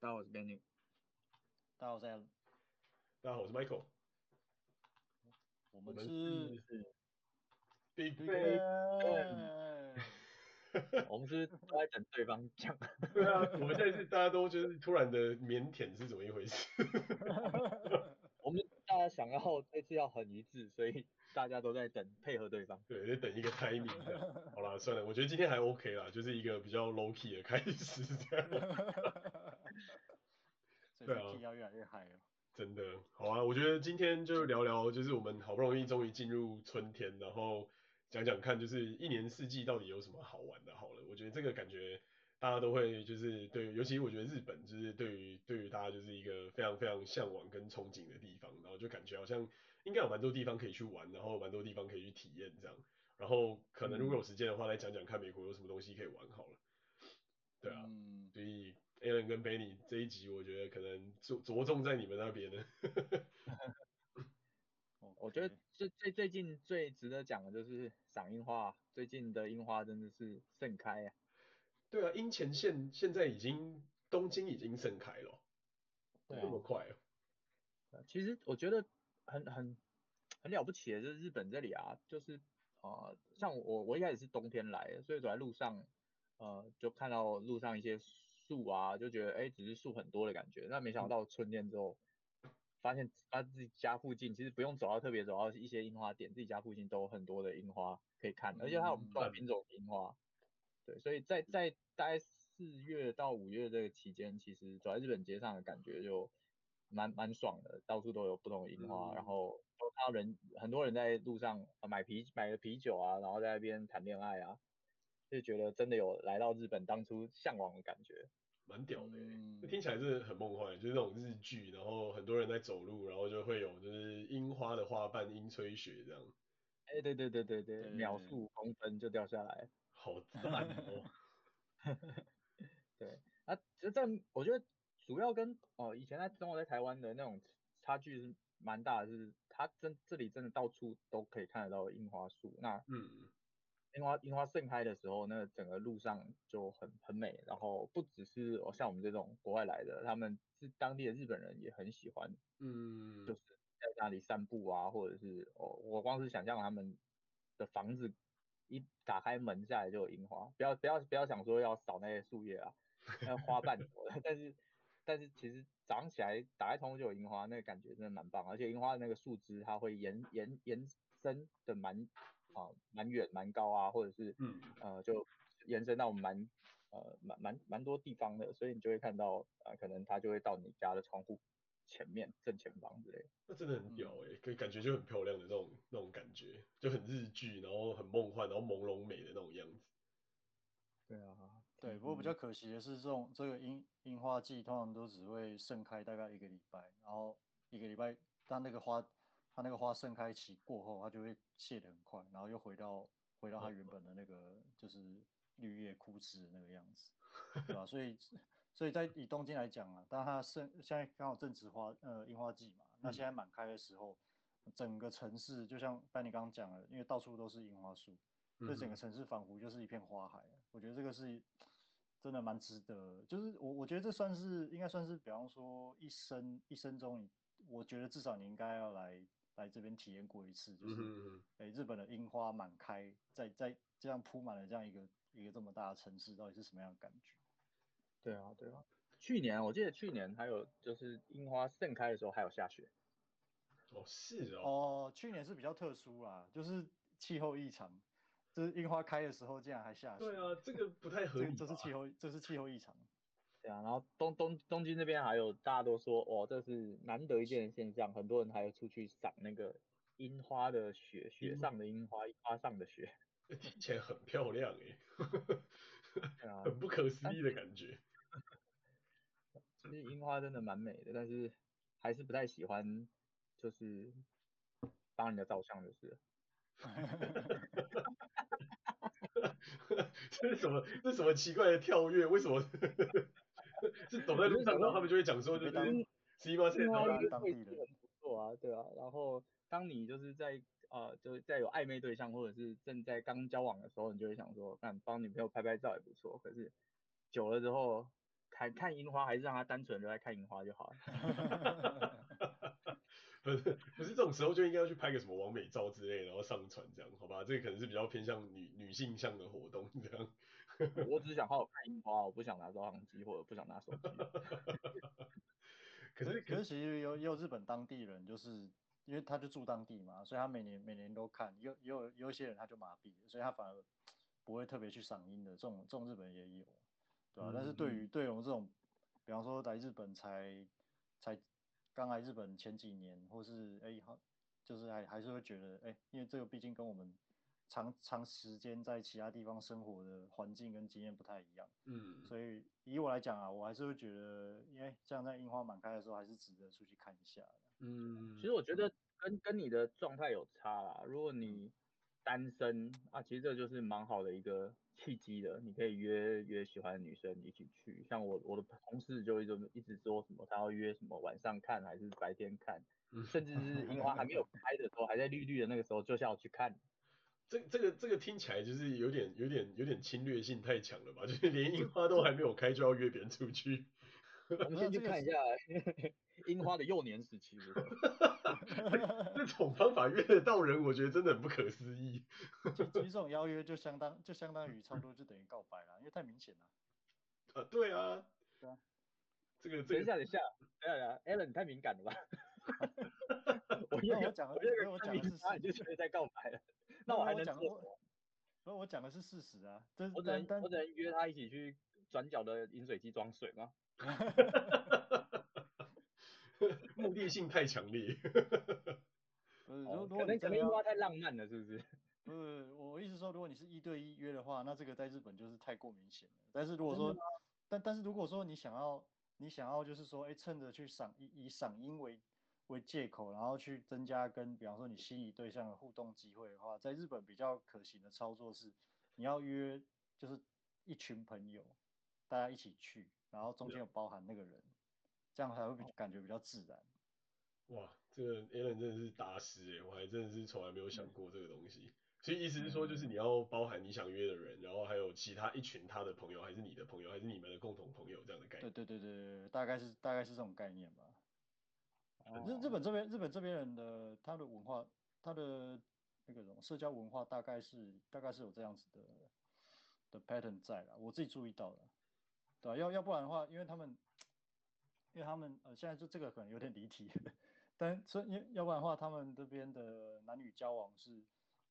大家好，我是 Benny。大家好，我是 Alan。大家好，我是 Michael。我们是 Big Bang。我们是都在等对方讲。对啊，我们现在是大家都就是突然的腼腆是怎么一回事？家想要这次要很一致，所以大家都在等配合对方。对，在等一个 timing。好啦，算了，我觉得今天还 OK 啦，就是一个比较 low key 的开始这样。对啊，要越来越嗨了。真的，好啊，我觉得今天就聊聊，就是我们好不容易终于进入春天，然后。讲讲看，就是一年四季到底有什么好玩的？好了，我觉得这个感觉大家都会就是对，尤其我觉得日本就是对于对于大家就是一个非常非常向往跟憧憬的地方，然后就感觉好像应该有蛮多地方可以去玩，然后蛮多地方可以去体验这样，然后可能如果有时间的话，来讲讲看美国有什么东西可以玩好了。对啊，嗯、所以 Alan 跟 Benny 这一集，我觉得可能着着重在你们那边呢。我觉得最最最近最值得讲的就是赏樱花，最近的樱花真的是盛开啊。对啊，樱前线现在已经东京已经盛开了，对啊，这么快哦。其实我觉得很很很了不起的，就是日本这里啊，就是啊、呃，像我我一开始是冬天来的，所以走在路上，呃，就看到路上一些树啊，就觉得哎，只是树很多的感觉，那没想到春天之后。发现他自己家附近其实不用走到特别走到一些樱花点，自己家附近都有很多的樱花可以看，而且它有不同品种樱花。对，所以在在大概四月到五月这个期间，其实走在日本街上的感觉就蛮蛮爽的，到处都有不同的樱花，然后都看到人很多人在路上买啤买了啤酒啊，然后在那边谈恋爱啊，就觉得真的有来到日本当初向往的感觉。蛮屌的，嗯，听起来是很梦幻，就是那种日剧，然后很多人在走路，然后就会有就是樱花的花瓣，樱吹雪这样。哎、欸，对对对对对，秒速五公分就掉下来，好赞哦。对，啊，这这我觉得主要跟哦以前在中国在台湾的那种差距是蛮大的，是它真这里真的到处都可以看得到樱花树，那嗯。樱花樱花盛开的时候，那整个路上就很很美。然后不只是哦，像我们这种国外来的，他们是当地的日本人也很喜欢，嗯，就是在那里散步啊，或者是哦，我光是想象他们的房子一打开门下来就有樱花，不要不要不要想说要扫那些树叶啊，那花瓣多的，但是但是其实早上起来打开窗户就有樱花，那个感觉真的蛮棒，而且樱花的那个树枝它会延延延伸的蛮。啊，蛮远蛮高啊，或者是，嗯，呃，就延伸到蛮，呃，蛮蛮蛮多地方的，所以你就会看到，啊、呃，可能它就会到你家的窗户前面正前方之类的。那真的很屌哎、欸，可以感觉就很漂亮的那种那种感觉，就很日剧，然后很梦幻，然后朦胧美的那种样子。对啊，对，不过比较可惜的是，这种这个樱樱花季通常都只会盛开大概一个礼拜，然后一个礼拜当那个花。它那个花盛开期过后，它就会谢得很快，然后又回到回到它原本的那个就是绿叶枯枝的那个样子，对吧？所以所以在以东京来讲啊，当它盛现在刚好正值花呃樱花季嘛，那现在满开的时候，整个城市就像班尼刚刚讲的，因为到处都是樱花树，所以整个城市仿佛就是一片花海。我觉得这个是真的蛮值得，就是我我觉得这算是应该算是比方说一生一生中，我觉得至少你应该要来。来这边体验过一次，就是，哎、日本的樱花满开，在在这样铺满了这样一个一个这么大的城市，到底是什么样的感觉？对啊，对啊。去年我记得去年还有就是樱花盛开的时候还有下雪。哦，是哦。哦，去年是比较特殊啦，就是气候异常，就是樱花开的时候竟然还下雪。对啊，这个不太合理。这是气候，这是气候异常。对啊，然后东东东京那边还有大家都说，哦，这是难得一见的现象，很多人还有出去赏那个樱花的雪，雪上的樱花，樱花上的雪，听起来很漂亮哎，啊，很不可思议的感觉。其实樱花真的蛮美的，但是还是不太喜欢，就是帮人家照相就是。这是什么？这是什么奇怪的跳跃？为什么？是走在路上，然后他们就会讲说，就是西瓜现在当地的人不错啊，对啊。然后当你就是在呃，就是在有暧昧对象或者是正在刚交往的时候，你就会想说，看帮女朋友拍拍照也不错。可是久了之后，看看樱花，还是让他单纯的在看樱花就好了。不是不是这种时候就应该要去拍个什么完美照之类，然后上传这样，好吧？这个可能是比较偏向女女性向的活动这样。我只想好好看樱花，我不想拿照相机或者不想拿手机。可是可是其实有也有日本当地人，就是因为他就住当地嘛，所以他每年每年都看。有有有一些人他就麻痹，所以他反而不会特别去赏樱的。这种这种日本也有，对吧、啊？嗯、但是对于对我们这种，比方说来日本才才刚来日本前几年，或是哎好，就是还还是会觉得哎，因为这个毕竟跟我们。长长时间在其他地方生活的环境跟经验不太一样，嗯，所以以我来讲啊，我还是会觉得，因为这样在樱花满开的时候，还是值得出去看一下。嗯，其实我觉得跟跟你的状态有差啦。如果你单身啊，其实这就是蛮好的一个契机的，你可以约约喜欢的女生一起去。像我我的同事就一直一直说什么，他要约什么晚上看还是白天看，甚至是樱花还没有开的时候，还在绿绿的那个时候，就是要去看。这这个这个听起来就是有点有点有点侵略性太强了吧？就是连樱花都还没有开就要约别人出去。我们先去看一下樱花的幼年时期。这种方法约得到人，我觉得真的很不可思议。其实这种 邀约就相当就相当于差不多就等于告白了，因为太明显了。啊，对啊。对啊。这个这个。等一下等一下，等一下，Alan 你太敏感了吧？我跟我讲的，我我讲的是他已经准备在告白了。那我还能做什么？所以我讲的是事实啊。我只能我只能约他一起去转角的饮水机装水吗？目的性太强烈。如果可能可能樱花太浪漫了，是不是？不是，我意思说，如果你是一对一约的话，那这个在日本就是太过明显了。但是如果说，但但是如果说你想要你想要就是说，哎，趁着去赏以以赏樱为为借口，然后去增加跟比方说你心仪对象的互动机会的话，在日本比较可行的操作是，你要约就是一群朋友，大家一起去，然后中间有包含那个人，对这样才会比感觉比较自然。哇，这个 Alan 真的是大师哎，我还真的是从来没有想过这个东西。所以意思是说，就是你要包含你想约的人，然后还有其他一群他的朋友，还是你的朋友，还是你们的共同朋友这样的概念。对对对对，大概是大概是这种概念吧。日日本这边日本这边人的他的文化，他的那个什么社交文化大概是大概是有这样子的的 pattern 在啦，我自己注意到了，对吧？要要不然的话，因为他们因为他们呃现在就这个可能有点离题，但所以要不然的话，他们这边的男女交往是，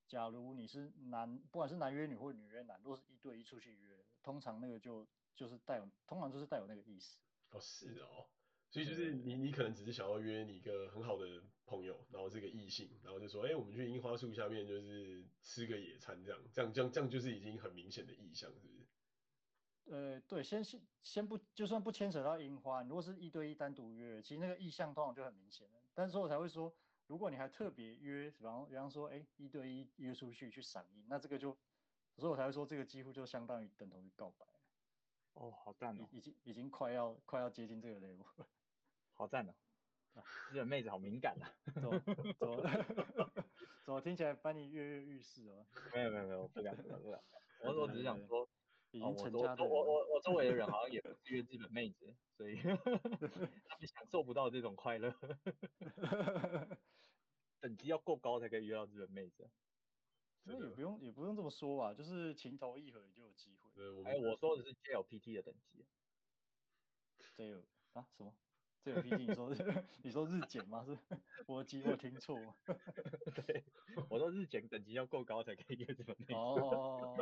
假如你是男，不管是男约女或女约男，都是一对一出去约，通常那个就就是带有，通常就是带有那个意思。哦，是哦。所以就是你，你可能只是想要约你一个很好的朋友，然后这个异性，然后就说，哎、欸，我们去樱花树下面就是吃个野餐这样，这样这样这样就是已经很明显的意向，是不是？呃，对，先先先不，就算不牵扯到樱花，如果是一对一单独约，其实那个意向通常就很明显了。但是我才会说，如果你还特别约，比方比方说，哎、欸，一对一约出去去赏樱，那这个就，所以我才会说这个几乎就相当于等同于告白。哦，好赞哦，已经已经快要快要接近这个 level 了。好赞哦！日本妹子好敏感啊，怎么怎么怎么听起来把你跃跃欲试哦？没有没有没有，不敢不敢不敢。我我只是想 说，已经成家的我我我我周围的人好像也不是约日本妹子，所以 他们享受不到这种快乐。等级要够高才可以约到日本妹子。所以也不用也不用这么说吧，就是情投意合也就有机会。哎，我说的是 JLPT 的等级。JL 啊什么？这个 PT 你说你说日检吗？是我记我听错吗？对，我说日检等级要够高才可以约这种妹子。哦，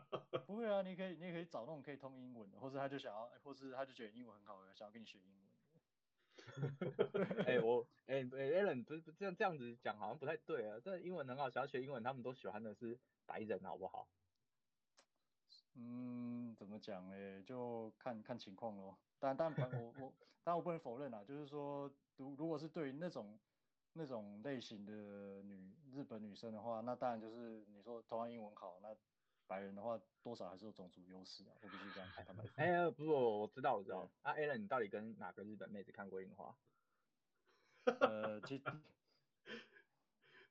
不会啊，你可以你也可以找那种可以通英文的，或是他就想要，或是他就觉得英文很好，想要跟你学英文。哎、欸，我哎哎、欸、Alan 不是这样这样子讲好像不太对啊，这英文很好，想要学英文，他们都喜欢的是白人，好不好？嗯，怎么讲呢？就看看情况咯。但但我我但我不能否认啊，就是说，如如果是对于那种那种类型的女日本女生的话，那当然就是你说同样英文好，那白人的话多少还是有种族优势啊，我必须这样看他们。哎呀，不不，我知道我知道。啊，Alan，你到底跟哪个日本妹子看过樱花？呃，其实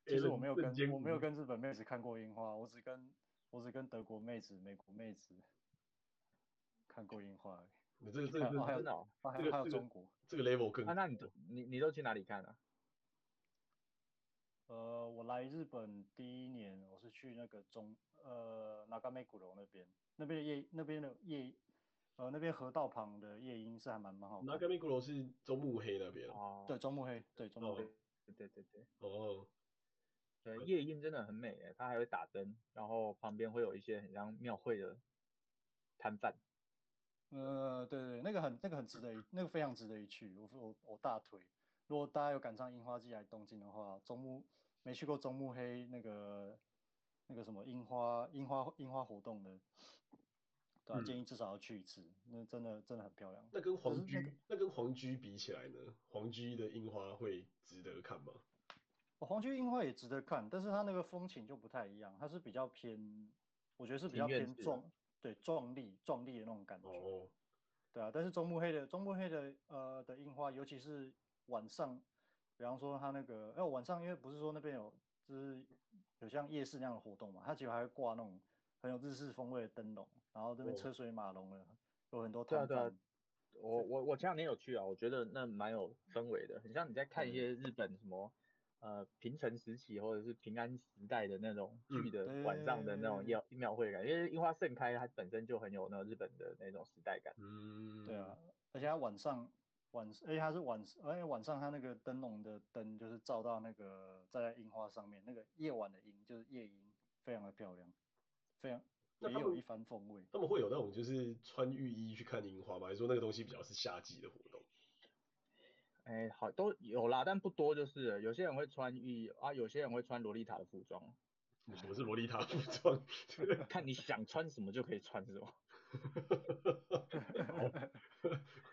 其实我没有 跟我没有跟日本妹子看过樱花，我只跟我只跟德国妹子、美国妹子看过樱花。你这个这个真的，还有还有中国这个 level 更。啊，那你都你你都去哪里看啊？呃，我来日本第一年，我是去那个中呃那嘎美古楼那边，那边的夜那边的夜呃那边河道旁的夜莺是还蛮蛮好看。那冈目黒是中目黑那边哦。对，中目黑，对中目黑，对对对对。哦。对，夜莺真的很美诶，它还会打灯，然后旁边会有一些很像庙会的摊贩。呃，对对，那个很那个很值得一，那个非常值得一去，我我我大推。如果大家有赶上樱花季来东京的话，中目没去过中目黑那个那个什么樱花樱花樱花活动的，对啊，嗯、建议至少要去一次，那真的真的很漂亮。那跟黄居那，个、那跟黄居比起来呢？黄居的樱花会值得看吗？哦、皇居樱花也值得看，但是它那个风情就不太一样，它是比较偏，我觉得是比较偏壮，对壮丽壮丽的那种感觉。哦。对啊，但是中目黑的中目黑的呃的樱花，尤其是。晚上，比方说它那个，哎，晚上因为不是说那边有，就是有像夜市那样的活动嘛，它其实还会挂那种很有日式风味的灯笼，然后这边车水马龙的，有很多摊贩。我我我前两天有去啊，我觉得那蛮有氛围的，很像你在看一些日本什么，呃，平成时期或者是平安时代的那种剧的晚上的那种庙庙会感，因为樱花盛开，它本身就很有那日本的那种时代感。嗯，对啊，而且它晚上。晚，而且它是晚，而且晚上它那个灯笼的灯就是照到那个在樱花上面，那个夜晚的樱就是夜樱，非常的漂亮，非常也有一番风味。他们会有那种就是穿浴衣去看樱花吗？还是说那个东西比较是夏季的活动？哎、欸，好都有啦，但不多，就是有些人会穿浴衣啊，有些人会穿洛丽塔的服装。什么是洛丽塔服装？看你想穿什么就可以穿什么。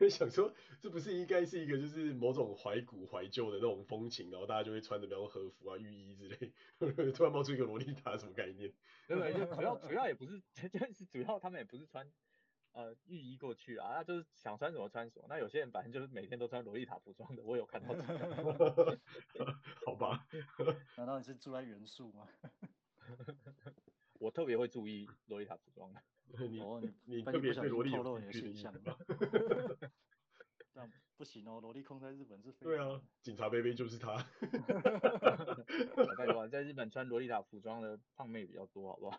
我想说，这不是应该是一个就是某种怀古怀旧的那种风情，然后大家就会穿的比较和服啊、浴衣之类，突然冒出一个洛丽塔，什么概念？对对，就主要主要也不是，就是主要他们也不是穿呃浴衣过去啊，那就是想穿什么穿什么。那有些人反正就是每天都穿洛丽塔服装的，我有看到。好吧？难道你是住在元素吗？我特别会注意洛丽塔服装的。你、哦、你你特别对萝莉透露你的形象吗？这样不行哦，萝莉控在日本是非。对啊，警察杯杯就是他。太多在日本穿萝莉塔服装的胖妹比较多，好不好？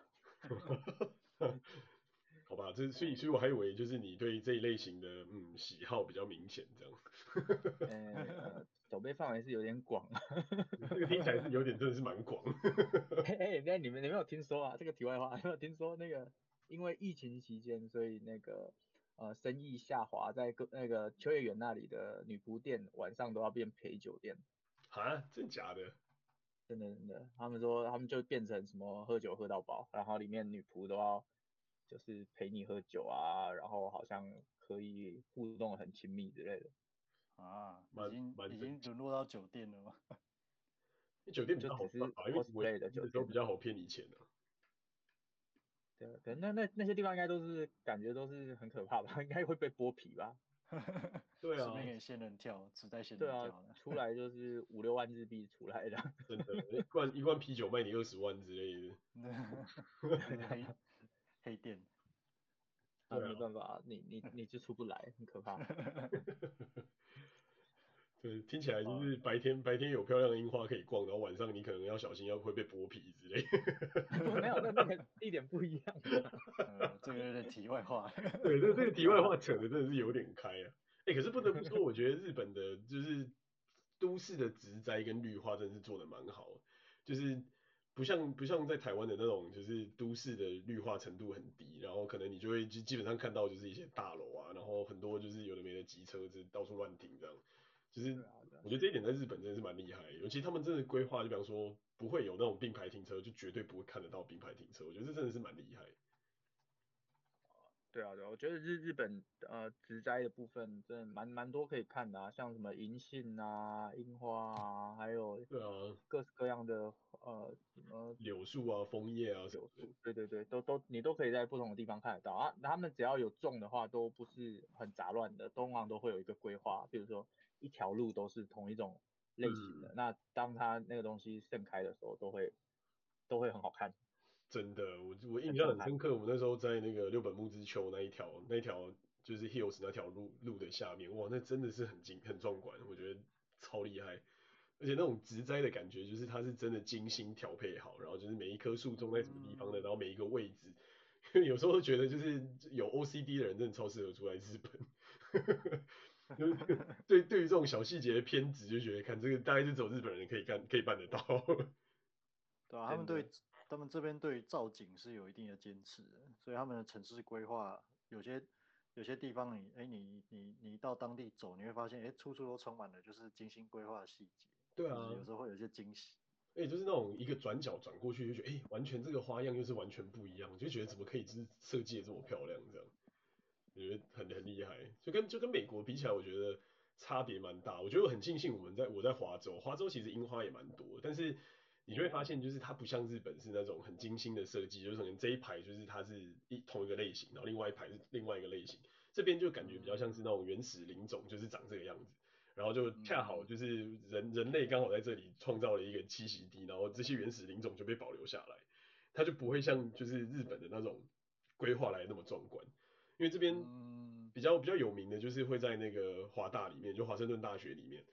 好吧，这所以所以我还以为就是你对这一类型的嗯喜好比较明显这样。呃，手背范围是有点广。这个听起来是有点真的是蛮广。哎哎，那你们你没有听说啊？这个题外话，有 没有听说那个？因为疫情期间，所以那个呃生意下滑，在个那个秋叶原那里的女仆店晚上都要变陪酒店。啊，真假的？真的真的，他们说他们就变成什么喝酒喝到饱，然后里面女仆都要就是陪你喝酒啊，然后好像可以互动很亲密之类的。啊，已经已经沦落到酒店了吗？酒店比较好赚啊，因为之类的酒店都比较好骗你钱的。对，可能那那那些地方应该都是感觉都是很可怕吧，应该会被剥皮吧。对啊，随便给仙人跳，只带仙人跳。对啊，出来就是五六万日币出来的。真的，一罐一罐啤酒卖你二十万之类的。黑 黑店。那、啊、没办法，你你你就出不来，很可怕。对，听起来就是白天白天有漂亮的樱花可以逛，然后晚上你可能要小心，要会被剥皮之类。没有，那那个一点不一样。呃，这个有点题外话。对，这这个题外话扯的真的是有点开啊。哎、欸，可是不得不说，我觉得日本的就是都市的植栽跟绿化真的是做的蛮好，就是不像不像在台湾的那种，就是都市的绿化程度很低，然后可能你就会基基本上看到就是一些大楼啊，然后很多就是有的没的机车子到处乱停这样。就是我觉得这一点在日本真的是蛮厉害，尤其他们真的规划，就比方说不会有那种并排停车，就绝对不会看得到并排停车。我觉得这真的是蛮厉害。对啊，对啊，我觉得日日本呃植栽的部分真的蛮蛮多可以看的啊，像什么银杏啊、樱花啊，还有对啊各式各样的呃什么柳树啊、枫叶啊柳树。对对对，都都你都可以在不同的地方看得到啊。他们只要有种的话，都不是很杂乱的，通常都会有一个规划，比如说。一条路都是同一种类型的，嗯、那当它那个东西盛开的时候，都会都会很好看。真的，我我印象很深刻，我们那时候在那个六本木之丘那一条那一条就是 Hills 那条路路的下面，哇，那真的是很精很壮观，我觉得超厉害。而且那种植栽的感觉，就是它是真的精心调配好，然后就是每一棵树种在什么地方的，然后每一个位置，因 为有时候觉得就是有 OCD 的人真的超适合住在日本。对，对于这种小细节的偏执，就觉得看这个大概是只有日本人可以干可以办得到。对啊，他们对他们这边对造景是有一定的坚持的，所以他们的城市规划有些有些地方你哎你你你到当地走，你会发现哎处处都充满了就是精心规划的细节。对啊，有时候会有些惊喜。哎，就是那种一个转角转过去就觉得，哎，完全这个花样又是完全不一样，就觉得怎么可以就是设计的这么漂亮这样，我觉得很很厉害。就跟就跟美国比起来，我觉得差别蛮大。我觉得我很庆幸我们在我在华州，华州其实樱花也蛮多，但是你就会发现就是它不像日本是那种很精心的设计，就是可能这一排就是它是一同一个类型，然后另外一排是另外一个类型，这边就感觉比较像是那种原始林种，就是长这个样子。然后就恰好就是人人类刚好在这里创造了一个栖息地，然后这些原始林种就被保留下来，它就不会像就是日本的那种规划来的那么壮观，因为这边比较比较有名的就是会在那个华大里面，就华盛顿大学里面，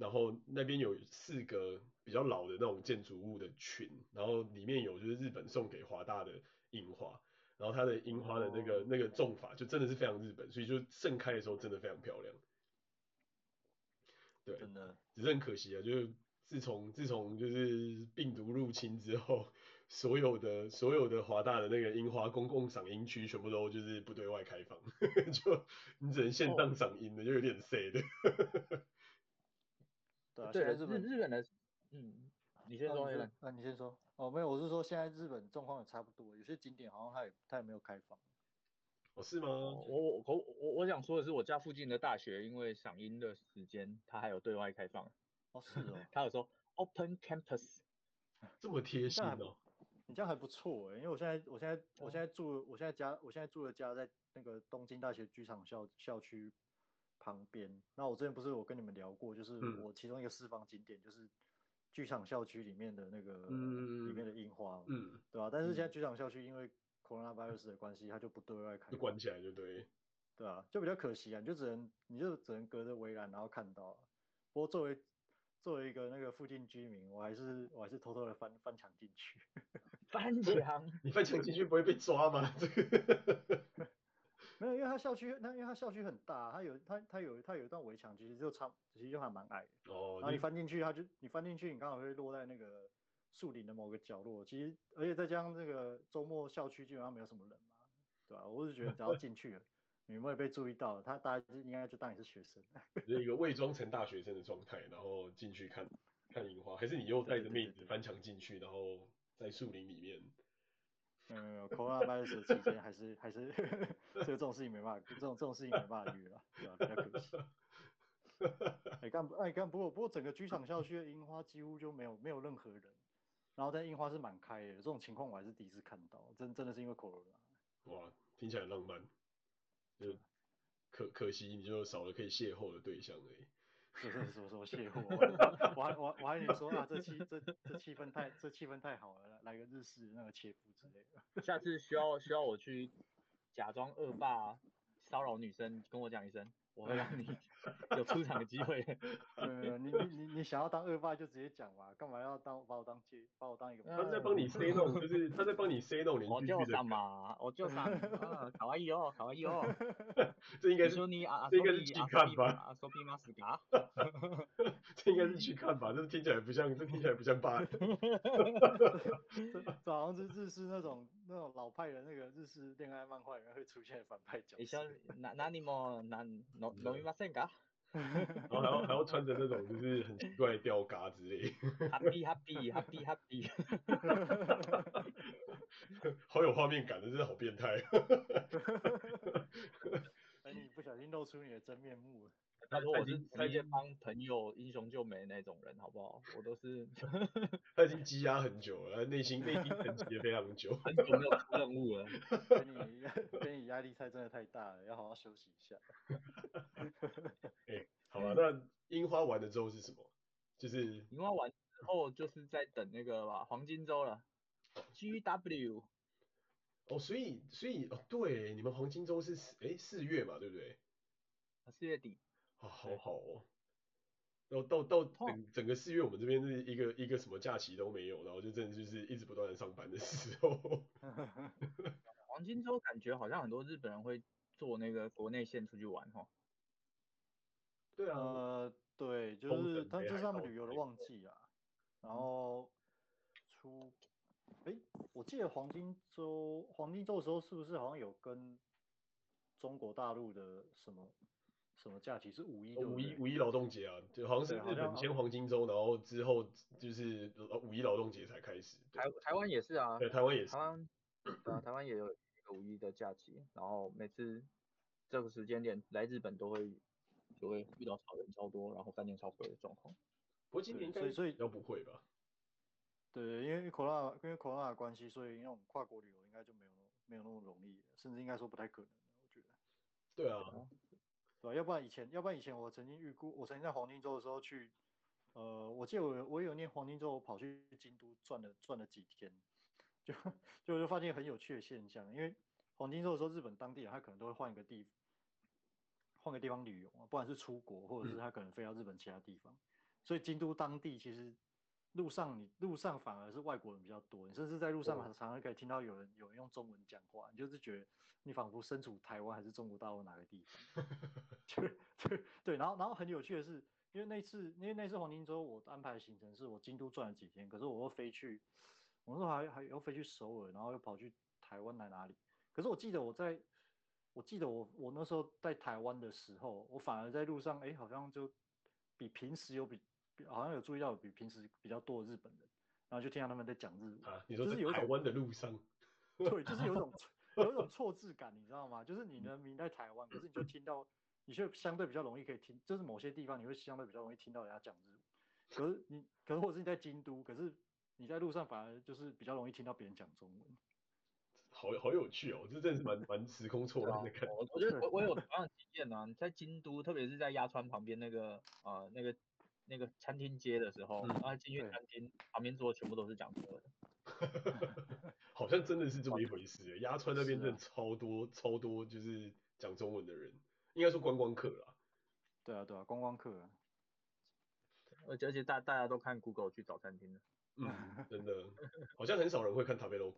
然后那边有四个比较老的那种建筑物的群，然后里面有就是日本送给华大的樱花，然后它的樱花的那个那个种法就真的是非常日本，所以就盛开的时候真的非常漂亮。对，真的，只是很可惜啊，就是自从自从就是病毒入侵之后，所有的所有的华大的那个樱花公共赏樱区全部都就是不对外开放，就你只能线上赏樱的，就有点 sad 的。对啊，日本日本的，嗯，你先说，那、啊、你先说。哦，没有，我是说现在日本状况也差不多，有些景点好像它也它也没有开放。哦，是吗？我我我我我想说的是，我家附近的大学，因为赏樱的时间，它还有对外开放。哦，是哦。它有说 open campus，这么贴心哦。你这样还不错哎，因为我现在我现在我现在住我现在家我现在住的家在那个东京大学剧场校校区旁边。那我之前不是我跟你们聊过，就是我其中一个私房景点就是剧场校区里面的那个里面的樱花，嗯，对吧？但是现在剧场校区因为 Coronavirus 的关系，它就不对外开，就关起来就对，对啊，就比较可惜啊，你就只能你就只能隔着围栏然后看到。不过作为作为一个那个附近居民，我还是我还是偷偷的翻翻墙进去。翻墙？你翻墙进去不会被抓吗？这个没有，因为它校区，那因为它校区很大，它有它它有它有一段围墙，其实就差其实就还蛮矮的。哦。然后你翻进去，它就你翻进去，你刚好会落在那个。树林的某个角落，其实而且再加上这个周末校区基本上没有什么人嘛，对吧？我是觉得只要进去了，你有没有被注意到？他大家应该就当你是学生，一个伪装成大学生的状态，然后进去看看樱花，还是你又带着妹子翻墙进去，然后在树林里面？没有没有，Coronavirus 期间还是还是这个这种事情没办法，这种这种事情没办法约了，对吧？比较可惜。哎干哎干不过不过整个剧场校区的樱花几乎就没有没有任何人。然后但樱花是满开的，这种情况我还是第一次看到，真真的是因为 Corona。哇，听起来很浪漫，就可可惜你就少了可以邂逅的对象而已。是是是，我邂逅，我还我我还以为说啊，这气这这气氛太这气氛太好了，来个日式那个切腹之类的。下次需要需要我去假装恶霸骚扰女生，跟我讲一声。我会让你 有出场的机会。呃，你你你你想要当恶霸就直接讲嘛，干嘛要当把我当接把我当一个？他在帮你 say no，就是他在帮你 say no。我就上嘛，我就上。卡哇伊哦，卡哇伊哦。这应该是这应该是去看吧。说比马斯卡。这应该是去看吧，这听起来不像，这听起来不像霸。这好像是日式那种那种老派的那个日式恋爱漫画里面会出现的反派角色。像那那你们那。饮みませんか？ 然后还要还要穿着那种就是很奇怪的吊嘎之类。Happy happy happy happy。好有画面感的，真的好变态。等你不小心露出你的真面目了。他说我是直接帮朋友英雄救美那种人，好不好？我都是。他已经积压很久了，内心内心沉积了非常久。很久没有出任务了。跟你跟你压力太真的太大了，要好好休息一下。那樱花完了之后是什么？就是樱花完之后就是在等那个吧，黄金周了。G W。哦，所以所以哦，对，你们黄金周是四哎四月嘛，对不对？四月底。啊、哦，好好哦。然后到到整整个四月，我们这边是一个一个什么假期都没有，然后就真的就是一直不断的上班的时候。黄金周感觉好像很多日本人会坐那个国内线出去玩哈。对啊，呃，对，就是他这是他们旅游的旺季啊。然后出，哎，我记得黄金周黄金周的时候是不是好像有跟中国大陆的什么？什么假期是五一？五一五一劳动节啊，就好像是日本先黄金周，然后之后就是五一劳动节才开始。台台湾也是啊，对，台湾也是。台湾，对啊，台湾也有一个五一的假期，然后每次这个时间点来日本都会就会遇到超人超多，然后饭店超贵的状况。不过今年所以所以都不会吧？对，因为 Corona 因为 Corona 的关系，所以那种跨国旅游应该就没有没有那么容易，甚至应该说不太可能，我觉得。对啊。对，要不然以前，要不然以前我曾经预估，我曾经在黄金周的时候去，呃，我记得我我有念黄金周，我跑去京都转了转了几天，就 就就发现很有趣的现象，因为黄金周的时候，日本当地人他可能都会换一个地，换个地方旅游啊，不管是出国或者是他可能飞到日本其他地方，所以京都当地其实路上你路上反而是外国人比较多，你甚至在路上很常常可以听到有人有人用中文讲话，你就是觉得。你仿佛身处台湾还是中国大陆哪个地方？就对对，然后然后很有趣的是，因为那次因为那次黄金周，我安排的行程是我京都转了几天，可是我又飞去，我那时候还还要飞去首尔，然后又跑去台湾来哪里？可是我记得我在，我记得我我那时候在台湾的时候，我反而在路上，哎，好像就比平时有比，比好像有注意到比平时比较多的日本人，然后就听到他们在讲日语。啊，你说在台湾的路上？对，就是有种。有一种错置感，你知道吗？就是你的名在台湾，可是你就听到，你就相对比较容易可以听，就是某些地方你会相对比较容易听到人家讲日语。可是你，可是或者是你在京都，可是你在路上反而就是比较容易听到别人讲中文。好好有趣哦，这真的是蛮蛮时空错乱的感觉。我 我觉得我我有同样的经验啊，在京都，特别是在鸭川旁边那个呃那个那个餐厅街的时候，啊进去餐厅旁边桌全部都是讲中文的。好像真的是这么一回事，鸭川那边真的超多、啊、超多，就是讲中文的人，应该说观光客啦。对啊对啊，观光客。而且而且大大家都看 Google 去找餐厅的。嗯，真的，好像很少人会看 Tabelog。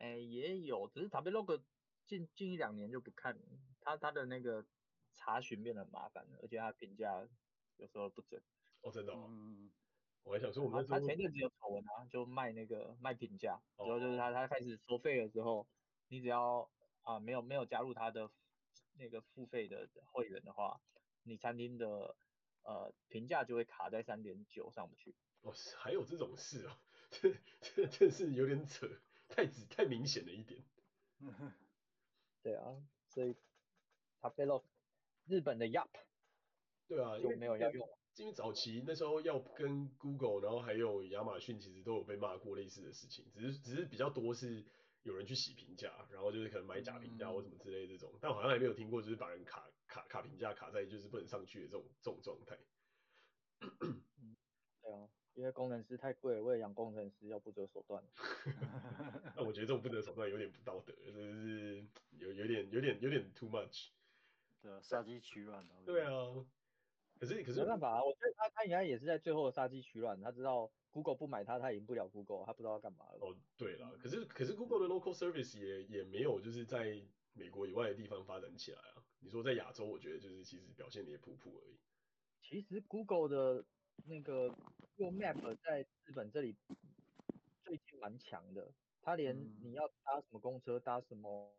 哎，也有，只是 Tabelog 近近一两年就不看了，他他的那个查询变得很麻烦了，而且他评价有时候不准。哦，真的哦。嗯。我还想说，我们他前阵子有丑闻啊，就卖那个卖评价，然后就是他他开始收费的时候，你只要啊没有没有加入他的那个付费的会员的话，你餐厅的呃评价就会卡在三点九上不去。哦，还有这种事啊？这这这是有点扯，太直太明显了一点。对啊，所以他被了日本的 Yap，对啊，就没有要用。因为早期那时候要跟 Google，然后还有亚马逊，其实都有被骂过类似的事情，只是只是比较多是有人去洗评价，然后就是可能买假评价或什么之类的这种，嗯、但好像还没有听过就是把人卡卡卡评价卡在就是不能上去的这种这种状态。嗯，对啊，因为工程师太贵了，为了养工程师要不择手段。那我觉得这种不择手段有点不道德，就是有有点有点有点 too much。对啊，杀鸡取卵。对啊。可是可是没办法啊，我觉得他他应该也是在最后的杀鸡取卵，他知道 Google 不买他，他赢不了 Google，他不知道要干嘛了。哦，对了，可是可是 Google 的 local service 也也没有就是在美国以外的地方发展起来啊。你说在亚洲，我觉得就是其实表现的也普普而已。其实 Google 的那个 Google Map 在日本这里最近蛮强的，它连你要搭什么公车，搭什么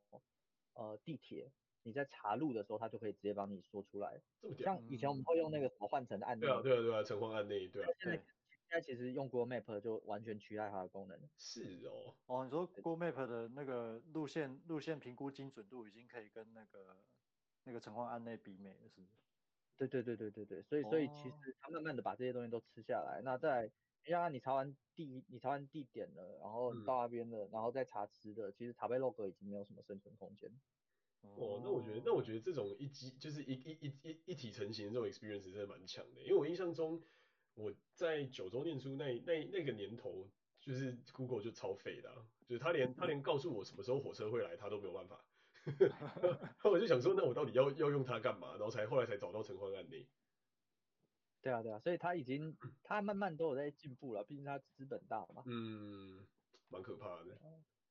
呃地铁。你在查路的时候，它就可以直接帮你说出来。像以前我们会用那个什么换乘案内。对啊，对啊，对啊，陈换案内，对啊。现在现在其实用 Google Map 就完全取代它的功能。是哦。哦，你说 Google Map 的那个路线路线评估精准度已经可以跟那个那个乘换案内媲美了，是不是？对对对对对对，所以所以其实他慢慢的把这些东西都吃下来。那在让你查完地你查完地点了，然后到那边了，然后再查吃的，其实 Tabelog 已经没有什么生存空间。哦，那我觉得，那我觉得这种一机就是一一一一一体成型的这种 experience 真的蛮强的，因为我印象中我在九州念书那那那个年头，就是 Google 就超废的、啊，就是他连他连告诉我什么时候火车会来，他都没有办法。我就想说，那我到底要要用它干嘛？然后才后来才找到陈欢案例。对啊对啊，所以他已经他慢慢都有在进步了，毕竟他资本大嘛。嗯，蛮可怕的。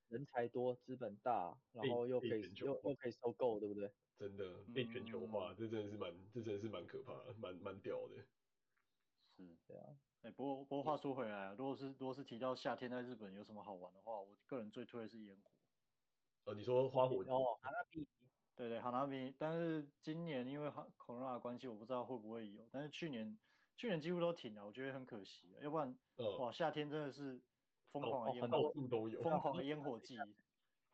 人才多，资本大，然后又可以又又可以收购，对不对？真的被全球化，嗯、这真的是蛮这真的是蛮可怕的，蛮蛮屌的。是这样。哎、欸，不过不过话说回来啊，如果是如果是提到夏天在日本有什么好玩的话，我个人最推的是烟火。哦，你说花火哦，哈娜比。对对，哈娜比，但是今年因为哈 Corona 的关系，我不知道会不会有。但是去年去年几乎都停了，我觉得很可惜。要不然，呃、哇，夏天真的是疯狂的烟火，疯狂的 烟火季，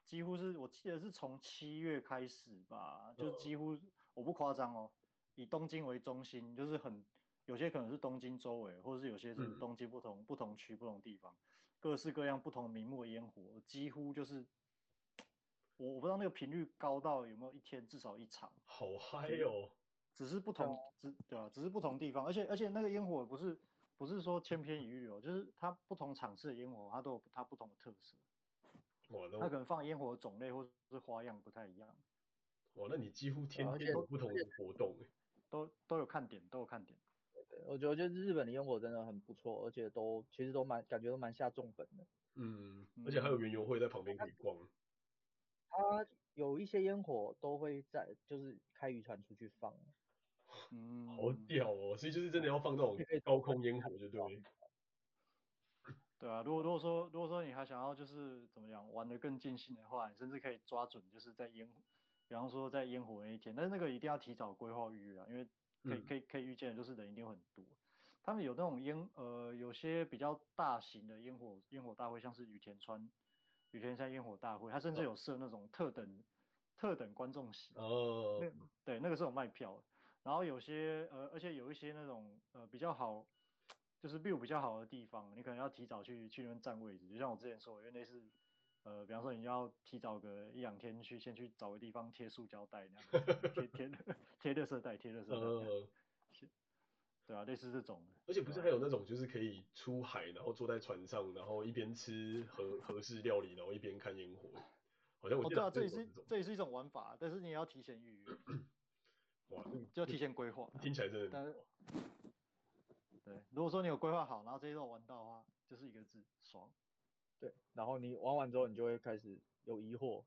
几乎是我记得是从七月开始吧，就几乎我不夸张哦，以东京为中心，就是很有些可能是东京周围，或者是有些是东京不同、嗯、不同区不同地方，各式各样不同名目的烟火，几乎就是。我我不知道那个频率高到有没有一天至少一场，好嗨哦！只是不同，只对啊，只是不同地方，而且而且那个烟火不是不是说千篇一律哦，就是它不同场次的烟火，它都有它不同的特色。哇，那它可能放烟火的种类或者是花样不太一样。哇，那你几乎天天有不同的活动，都都有看点，都有看点。我觉得就是日本的烟火真的很不错，而且都其实都蛮感觉都蛮下重本的。嗯，而且还有园游会在旁边可以逛。它有一些烟火都会在，就是开渔船出去放，嗯，好屌哦！所以就是真的要放这种高空烟火，就对。对啊，如果如果说如果说你还想要就是怎么讲玩得更尽兴的话，你甚至可以抓准就是在烟，比方说在烟火那一天，但是那个一定要提早规划预约啊，因为可以可以可以预见的就是人一定会很多。他们有那种烟呃有些比较大型的烟火烟火大会，像是羽田川。羽田山烟火大会，他甚至有设那种特等、oh. 特等观众席哦，那对那个是有卖票，然后有些呃，而且有一些那种呃比较好，就是 view 比较好的地方，你可能要提早去去那边占位置，就像我之前说的，因为类似呃，比方说你要提早个一两天去，先去找个地方贴塑胶袋那样，贴贴贴垃圾袋，贴垃圾袋。Oh. 对啊，类似这种，而且不是还有那种就是可以出海，然后坐在船上，然后一边吃和和式料理，然后一边看烟火，好像我记得、哦、对啊，这也是这也是一种玩法，但是你也要提前预约，哇，就要提前规划，听起来真的，但是，对，如果说你有规划好，然后这些都玩到的话，就是一个字爽，对，然后你玩完之后，你就会开始有疑惑，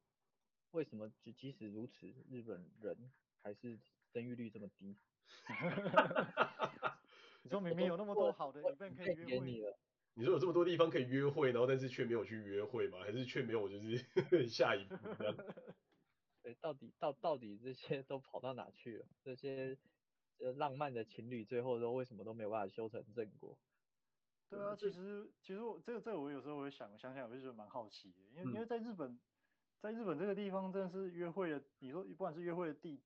为什么即即使如此，日本人还是生育率这么低？你说明明有那么多好的 event 可以约会，你了。你说有这么多地方可以约会，然后但是却没有去约会吗？还是却没有就是 下一步这样？对，到底到到底这些都跑到哪去了？这些呃浪漫的情侣最后都为什么都没有办法修成正果？对啊，其实其实我这个这个我有时候我会想想想，我就觉得蛮好奇的，因为因为在日本，在日本这个地方真的是约会的，你说不管是约会的地。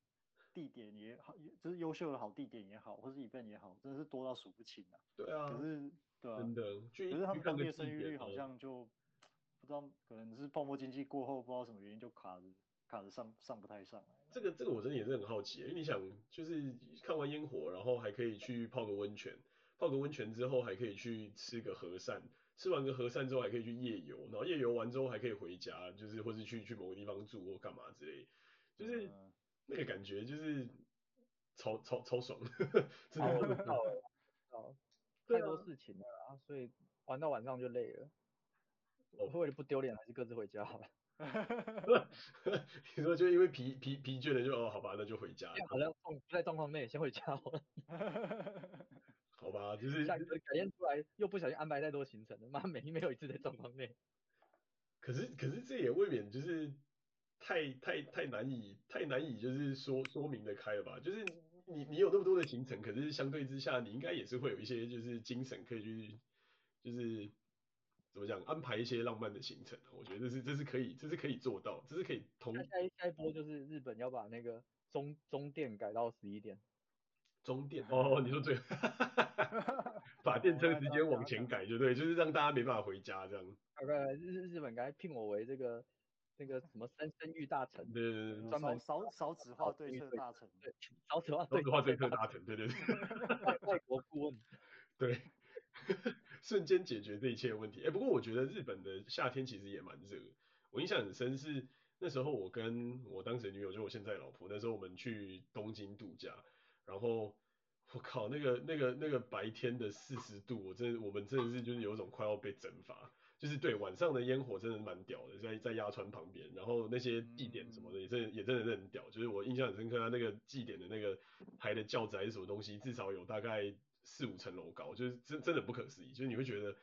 地点也好，就是优秀的好地点也好，或是 event 也好，真的是多到数不清啊。对啊。可是，对啊。真的。可是他们当地的生育率好像就不知道，可能是泡沫经济过后，不知道什么原因就卡着卡着上上不太上来。这个这个我真的也是很好奇，因为你想，就是看完烟火，然后还可以去泡个温泉，泡个温泉之后还可以去吃个和善，吃完个和善之后还可以去夜游，然后夜游完之后还可以回家，就是或是去去某个地方住或干嘛之类，就是。嗯那个感觉就是超超超爽，超到了，哦，太多事情了啊，所以玩到晚上就累了。我为了不丢脸，还是各自回家好了。你说就因为疲疲疲倦了就哦，好吧，那就回家。好像不在状况内，先回家好了。好吧，就是改天出来又不小心安排太多行程了，妈没没有一次在状况内。可是可是这也未免就是。太太太难以太难以就是说说明的开了吧？就是你你有那么多的行程，可是相对之下，你应该也是会有一些就是精神可以去就是怎么讲安排一些浪漫的行程。我觉得这是这是可以这是可以做到，这是可以同。下一下一波就是日本要把那个中中电改到十一点。中电哦，你说对，把电车直接往前改就对，就是让大家没办法回家这样。OK，日日本该聘我为这个。那个什么三生玉大臣，对对对，专门少少子化对策大臣，对，少子化少子化对策大臣，对对对，外国顾问，对，瞬间解决这一切问题。哎、欸，不过我觉得日本的夏天其实也蛮热。我印象很深是那时候我跟我当时的女友，就我现在的老婆，那时候我们去东京度假，然后我靠，那个那个那个白天的四十度，我真的我们真的是就是有一种快要被蒸发。就是对晚上的烟火真的是蛮屌的，在在鸭川旁边，然后那些祭典什么的也真的也真的是很屌。就是我印象很深刻，他那个祭典的那个排的轿子还是什么东西，至少有大概四五层楼高，就是真真的不可思议。就是你会觉得，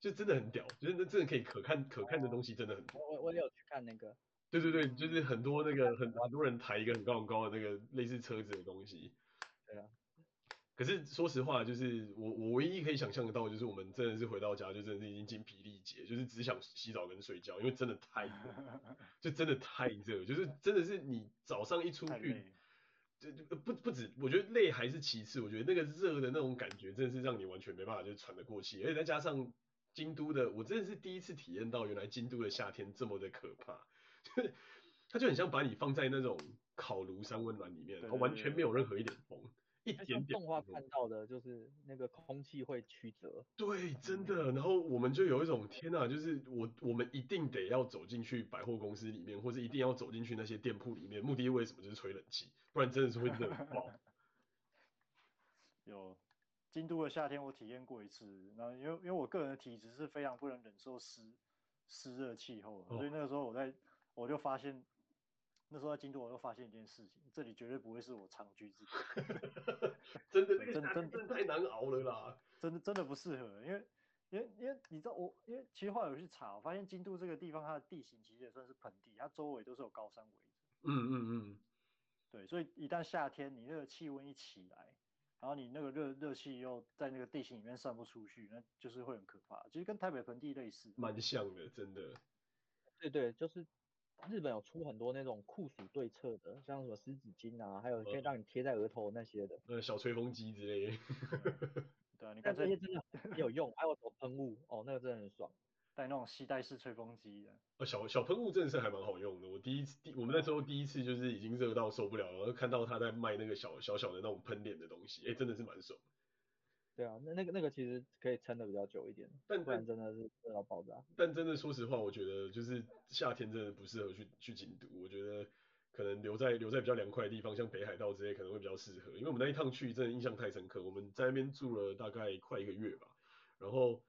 就真的很屌，就是那真的可以可看可看的东西真的很多。我我也有去看那个。对对对，就是很多那个很很多人抬一个很高很高的那个类似车子的东西。对啊。可是说实话，就是我我唯一可以想象得到，就是我们真的是回到家就真的是已经精疲力竭，就是只想洗澡跟睡觉，因为真的太热，就真的太热，就是真的是你早上一出去，就就不不止，我觉得累还是其次，我觉得那个热的那种感觉真的是让你完全没办法就喘得过气，而且再加上京都的，我真的是第一次体验到原来京都的夏天这么的可怕，就是它就很像把你放在那种烤炉山温暖里面，然后完全没有任何一点风。一点点动画看到的就是那个空气会曲折，对，真的。然后我们就有一种天呐，就是我我们一定得要走进去百货公司里面，或者一定要走进去那些店铺里面，目的为什么？就是吹冷气，不然真的是会热爆。有京都的夏天，我体验过一次。然后因为因为我个人的体质是非常不能忍受湿湿热气候，哦，所以那个时候我在我就发现。那时候在京都，我又发现一件事情，这里绝对不会是我长居之地。真的，真的，真的太难熬了啦！真的，真的不适合，因为，因为，因为你知道我，因为其实后来我去查，我发现京都这个地方它的地形其实也算是盆地，它周围都是有高山围着。嗯嗯嗯。对，所以一旦夏天你那个气温一起来，然后你那个热热气又在那个地形里面散不出去，那就是会很可怕。其实跟台北盆地类似。蛮像的，真的。对对，就是。日本有出很多那种酷暑对策的，像什么湿纸巾啊，还有可以让你贴在额头那些的，呃，小吹风机之类的。对啊，你看这些真的很有用，还有什么喷雾，哦，那个真的很爽，带那种吸带式吹风机的。呃，小小喷雾真的是还蛮好用的。我第一次，第我们那时候第一次就是已经热到受不了了，然后看到他在卖那个小小小的那种喷脸的东西，哎，真的是蛮爽。对啊，那那个那个其实可以撑的比较久一点，但不然真的是热到爆炸。但真的说实话，我觉得就是夏天真的不适合去去京都，我觉得可能留在留在比较凉快的地方，像北海道之类可能会比较适合。因为我们那一趟去真的印象太深刻，我们在那边住了大概快一个月吧，然后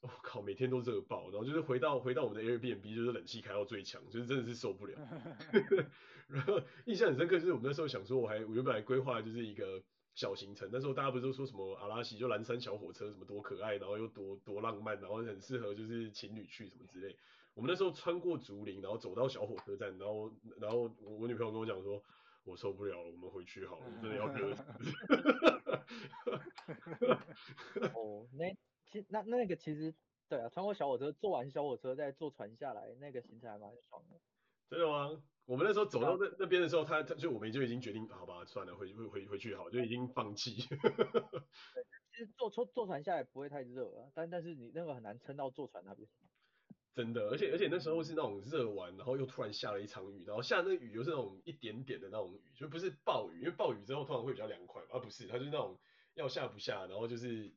我、哦、靠，每天都热爆，然后就是回到回到我们的 Airbnb，就是冷气开到最强，就是真的是受不了。然后印象很深刻，就是我们那时候想说，我还我原本还规划就是一个。小行程，那时候大家不是都说什么阿拉西就蓝山小火车什么多可爱，然后又多多浪漫，然后很适合就是情侣去什么之类。我们那时候穿过竹林，然后走到小火车站，然后然后我我女朋友跟我讲说，我受不了了，我们回去好了，我真的要热死。哦，那其那那个其实对啊，穿过小火车，坐完小火车再坐船下来，那个行程还蛮爽的。真的吗？我们那时候走到那那边的时候，他他就我们就已经决定，好吧，算了，回回回回去好，就已经放弃。对，其实坐坐坐船下来不会太热啊，但但是你那个很难撑到坐船那边。真的，而且而且那时候是那种热完，然后又突然下了一场雨，然后下那雨又是那种一点点的那种雨，就不是暴雨，因为暴雨之后通常会比较凉快嘛，而不是，它就是那种要下不下，然后就是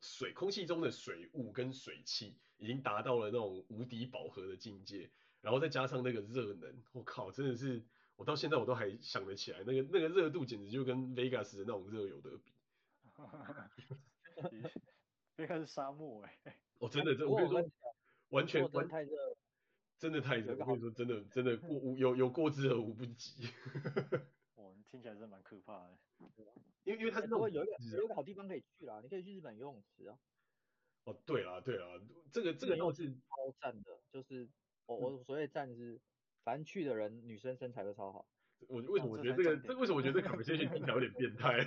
水空气中的水雾跟水汽已经达到了那种无敌饱和的境界。然后再加上那个热能，我靠，真的是，我到现在我都还想得起来，那个那个热度简直就跟 Vegas 的那种热有得比。Vegas 是沙漠哎、欸。哦，真的，真的，我跟你说，完全完太热，真的太热，我跟你说，真的真的过无有有过之而无不及。哇，听起来真的蛮可怕的。因为因为它是那种有一个有一个好地方可以去啦，你可以去日本游泳池啊。哦，对啦对啦，这个这个又是超赞的，就是。我我所谓站是，反正去的人女生身材都超好。我为什么我觉得这个这为什么我觉得这个 conversation 听起来有点变态？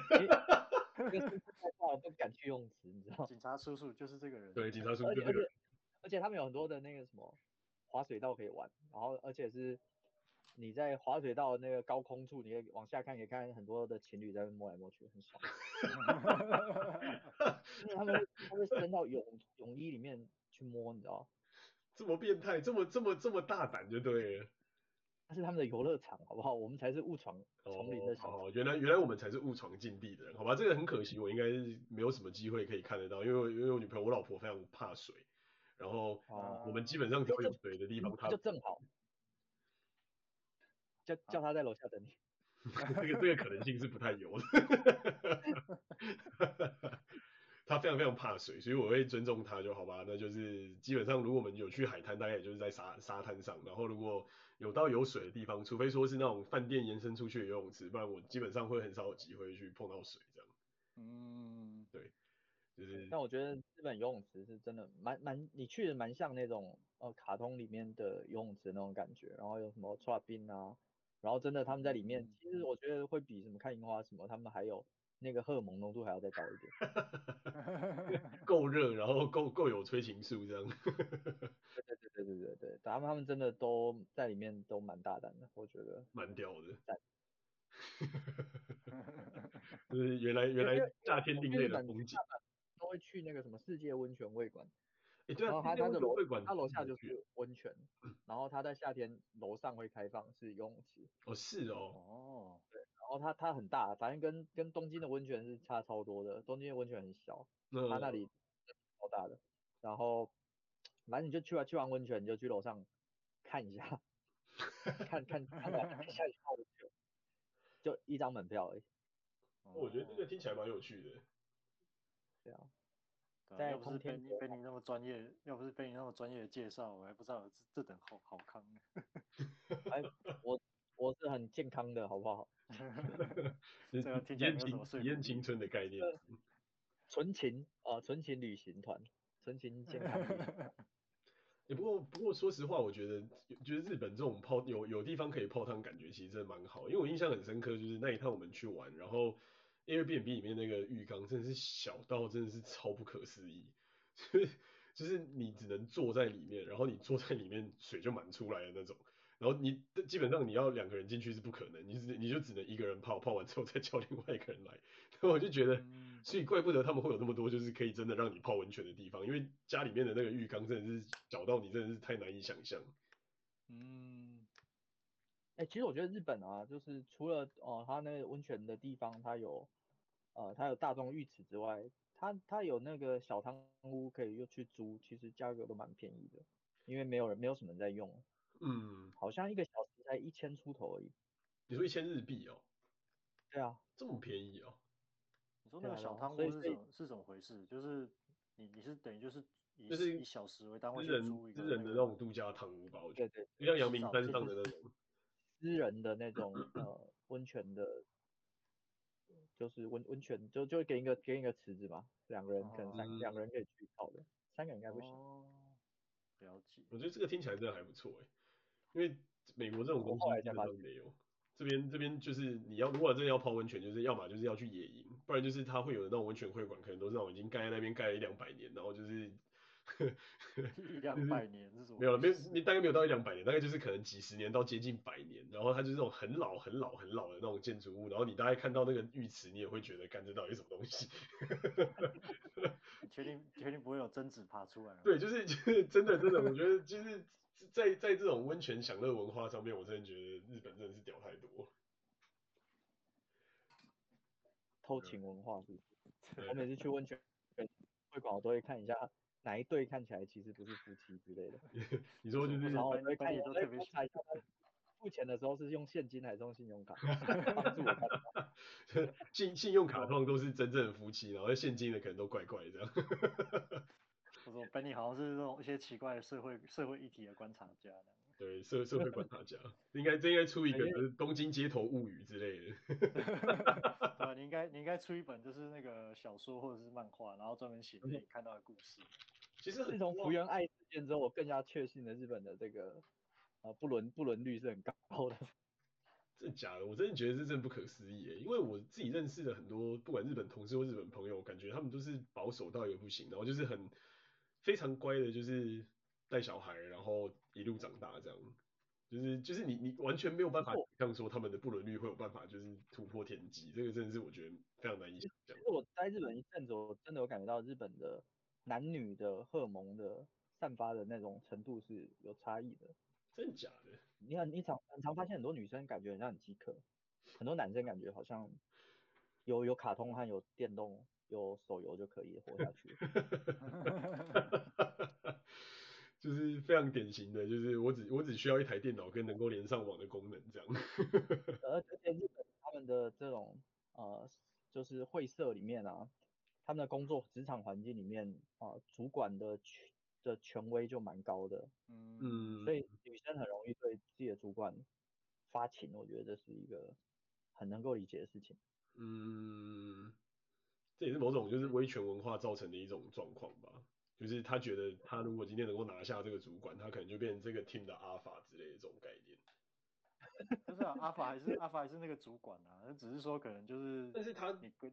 因为身材太好不敢去用词，你知道？警察叔叔就是这个人。对，警察叔叔。而且而且他们有很多的那个什么滑水道可以玩，然后而且是你在滑水道的那个高空处，你可以往下看，可以看很多的情侣在那摸来摸去，很爽。因为他们他们伸到泳泳衣里面去摸，你知道？这么变态，这么这么这么大胆就对了。那是他们的游乐场，好不好？我们才是误闯丛林的小。哦，原来原来我们才是误闯禁地的人，好吧？这个很可惜，我应该是没有什么机会可以看得到，因为因为我女朋友我老婆非常怕水，然后我们基本上只要有水的地方，她就正好，叫叫她在楼下等你。这个这个可能性是不太有的。他非常非常怕水，所以我会尊重他就好吧。那就是基本上，如果我们有去海滩，大概也就是在沙沙滩上。然后如果有到有水的地方，除非说是那种饭店延伸出去的游泳池，不然我基本上会很少有机会去碰到水这样。嗯，对，就是。但我觉得日本游泳池是真的蛮蛮，你去的蛮像那种呃卡通里面的游泳池那种感觉，然后有什么搓冰啊，然后真的他们在里面，其实我觉得会比什么看樱花什么，他们还有。那个荷尔蒙浓度还要再高一点，够热，然后够够有催情素这样。对对对对对对对，他们他们真的都在里面都蛮大胆的，我觉得。蛮屌的。就是原来原来夏天另类的风景。都会去那个什么世界温泉会馆。哎、欸，对啊，然后他他的楼他楼下就是温泉，然后他在夏天楼上会开放是游泳池。哦，是哦。哦。对。然后它它很大，反正跟跟东京的温泉是差超多的。东京的温泉很小，它、嗯、那里 超大的。然后反正你就去完去完温泉，你就去楼上看一下，看看看看下去泡温泉，就一张门票而已。我觉得这个听起来蛮有趣的。对啊。在要不是被你被你那么专业，要不是被你那么专业的介绍，我还不知道这这等好好康呢。哎，我我是很健康的，好不好？这个体验青体验青春的概念，纯情啊，纯情旅行团，纯情健康。也、欸、不过不过说实话，我觉得就是日本这种泡有有地方可以泡汤，感觉其实真的蛮好。因为我印象很深刻，就是那一趟我们去玩，然后 Airbnb 里面那个浴缸真的是小到真的是超不可思议，就是就是你只能坐在里面，然后你坐在里面水就满出来的那种。然后你基本上你要两个人进去是不可能，你只你就只能一个人泡，泡完之后再叫另外一个人来。然 后我就觉得，所以怪不得他们会有那么多就是可以真的让你泡温泉的地方，因为家里面的那个浴缸真的是小到你真的是太难以想象。嗯，哎、欸，其实我觉得日本啊，就是除了哦，它那个温泉的地方它有，呃，它有大众浴池之外，它它有那个小汤屋可以又去租，其实价格都蛮便宜的，因为没有人没有什么人在用。嗯，好像一个小时才一千出头而已。你说一千日币哦？对啊，这么便宜哦？你说那个小汤屋是怎么是怎么回事？就是你你是等于就是以就是以小时为单位租一个、那个、私人的那种度假汤屋吧？我觉得对对，就像阳明山上的那种私人的那种呃温泉的，就是温温泉就就会给一个给一个池子嘛，两个人可能三两、哦、个人可以去泡的，三个人应该不行。哦，了解。我觉得这个听起来真的还不错哎。因为美国这种东西基本上没有，这边这边就是你要如果真的要泡温泉，就是要么就是要去野营，不然就是它会有的那种温泉会馆，可能都是那种已经盖在那边盖了一两百年，然后就是 一两百年是什么？没有了，没有，你大概没有到一两百年，大概就是可能几十年到接近百年，然后它就是那种很老很老很老的那种建筑物，然后你大概看到那个浴池，你也会觉得，干这到底什么东西？确定确定不会有贞子爬出来？对，就是就是真的真的，我觉得就是。在在这种温泉享乐文化上面，我真的觉得日本真的是屌太多。偷情文化是不是？我每次去温泉会馆，我都会看一下哪一对看起来其实不是夫妻之类的。你说就是，然后我会看，我会观察一下付钱的时候是用现金还是用信用卡。信信用卡通常都是真正的夫妻，然后现金的可能都怪怪这样。我说 Benny 好像是那种一些奇怪的社会社会议题的观察家，对，社社会观察家，应该这应该出一个就是东京街头物语之类的。对，你应该你应该出一本就是那个小说或者是漫画，然后专门写你看到的故事。其实自从福原爱事件之后，我更加确信了日本的这个啊不伦不伦率是很高的。真的假的？我真的觉得这真的不可思议耶，因为我自己认识的很多不管日本同事或日本朋友，感觉他们都是保守到一个不行，然后就是很。非常乖的，就是带小孩，然后一路长大这样，就是就是你你完全没有办法想象说他们的不伦率会有办法就是突破天际，这个真的是我觉得非常难以想象。其实我在日本一阵子，我真的有感觉到日本的男女的荷尔蒙的散发的那种程度是有差异的。真的假的？你看你常很常发现很多女生感觉很像很饥渴，很多男生感觉好像有有卡通和有电动有手游就可以活下去。就是非常典型的，就是我只我只需要一台电脑跟能够连上网的功能这样。而且日本他们的这种呃，就是会社里面啊，他们的工作职场环境里面啊、呃，主管的权的权威就蛮高的。嗯。所以女生很容易对自己的主管发情，我觉得这是一个很能够理解的事情。嗯。这也是某种就是威权文化造成的一种状况吧。就是他觉得他如果今天能够拿下这个主管，他可能就变成这个 team 的 alpha 之类的这种概念。不是啊，alpha 还是 alpha 还是那个主管啊，只是说可能就是。但是他你跟，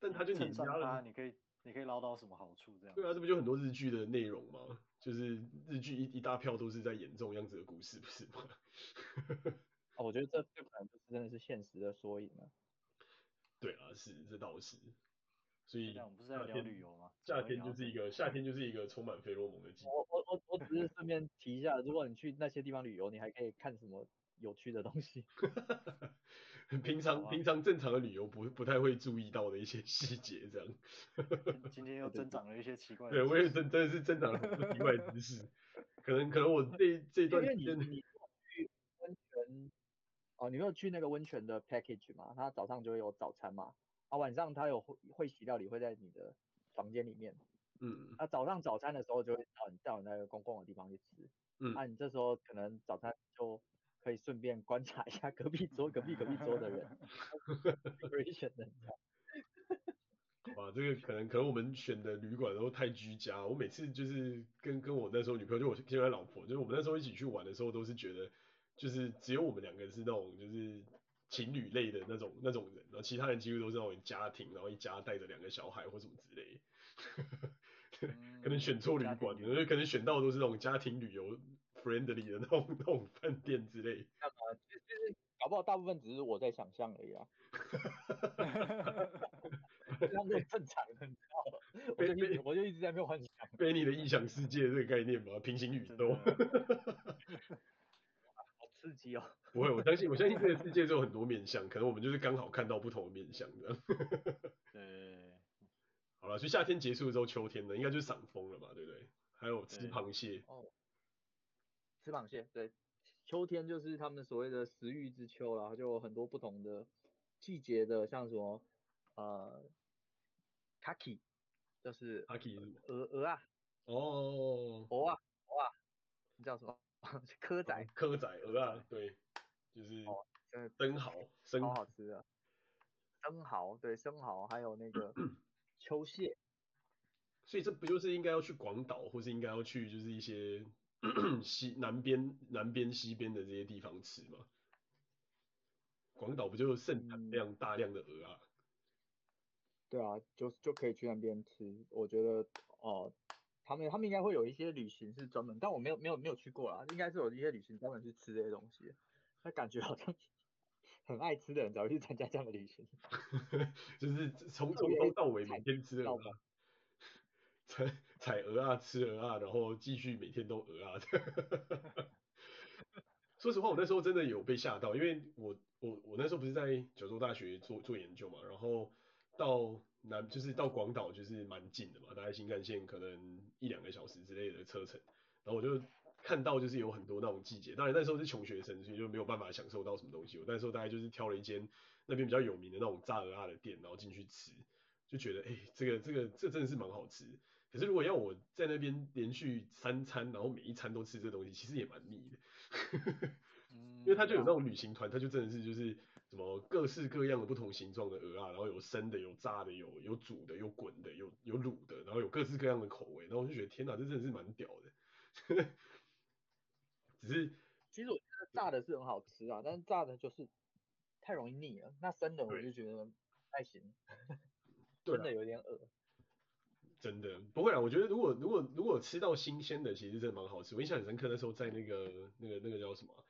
但他就你加了他，你可以你可以捞到什么好处这样？对啊，这不就很多日剧的内容吗？就是日剧一一大票都是在演这种样子的故事，不是吗？哦，我觉得这这可能就是真的是现实的缩影啊。对啊，是这倒是。所以我们不是在聊旅游吗？夏天就是一个夏天就是一个充满费洛蒙的季节。我我我我只是顺便提一下，如果你去那些地方旅游，你还可以看什么有趣的东西？平常平常正常的旅游不不太会注意到的一些细节，这样。今天又增长了一些奇怪的。对，我也真真的是增长了很多奇怪的知识。可能可能我这这段时间。你你去温泉哦，你没有去那个温泉的 package 嘛？他早上就会有早餐嘛？啊，晚上他有会会洗料理会在你的房间里面，嗯，啊，早上早餐的时候就会到你到你那个公共的地方去吃，嗯，啊，你这时候可能早餐就可以顺便观察一下隔壁桌隔壁隔壁桌的人，好吧，这个可能可能我们选的旅馆都太居家，我每次就是跟跟我那时候女朋友就我现在老婆，就是我们那时候一起去玩的时候都是觉得就是只有我们两个人是那种就是。情侣类的那种那种人，然后其他人几乎都是那种家庭，然后一家带着两个小孩或什么之类的，可能选错旅馆，因为可能选到的都是那种家庭旅游 friendly 的那种那种饭店之类。干嘛？其实搞不好大部分只是我在想象而已啊。这样是正常的，你知道吗？我就我就一直在没有幻想。被你的异想世界这个概念嘛，平行宇宙。刺激哦！不会，我相信，我相信这个世界是有很多面向，可能我们就是刚好看到不同的面向这样。对，好了，所以夏天结束之后，秋天呢，应该就是赏枫了嘛，对不对？还有吃螃蟹。哦，吃螃蟹，对，秋天就是他们所谓的食欲之秋啦，就有很多不同的季节的，像什么呃，kaki，就是 kaki 鹅鹅啊，哦，鹅啊鹅啊，你叫什么？蚵仔，蚵仔鹅啊，对，就是生蚝，生蚝好好吃的，生蚝，对，生蚝，还有那个 秋蟹，所以这不就是应该要去广岛，或是应该要去就是一些 西南边、南边、西边的这些地方吃吗？广岛不就盛产这样大量的鹅啊？对啊，就就可以去那边吃，我觉得哦。他们他们应该会有一些旅行是专门，但我没有没有没有去过啦，应该是有一些旅行专门去吃这些东西，那感觉好像很爱吃的人才会去参加这样的旅行，就是从从头到尾每天吃鹅啊，采采鹅啊，吃鹅啊，然后继续每天都鹅啊。说实话，我那时候真的有被吓到，因为我我我那时候不是在九州大学做做研究嘛，然后到。那就是到广岛就是蛮近的嘛，大概新干线可能一两个小时之类的车程，然后我就看到就是有很多那种季节，当然那时候是穷学生，所以就没有办法享受到什么东西。我那时候大概就是挑了一间那边比较有名的那种炸鹅啊的店，然后进去吃，就觉得哎、欸，这个这个这真的是蛮好吃。可是如果要我在那边连续三餐，然后每一餐都吃这东西，其实也蛮腻的。因为他就有那种旅行团，他就真的是就是。什么各式各样的不同形状的鹅啊，然后有生的，有炸的，有有煮的，有滚的，有有卤的，然后有各式各样的口味，然后我就觉得天哪，这真的是蛮屌的。只是，其实我觉得炸的是很好吃啊，但是炸的就是太容易腻了。那生的我就觉得不太行，真的有点恶。真的不会啊，我觉得如果如果如果吃到新鲜的，其实真的蛮好吃。我印象很深刻，那时候在那个那个那个叫什么？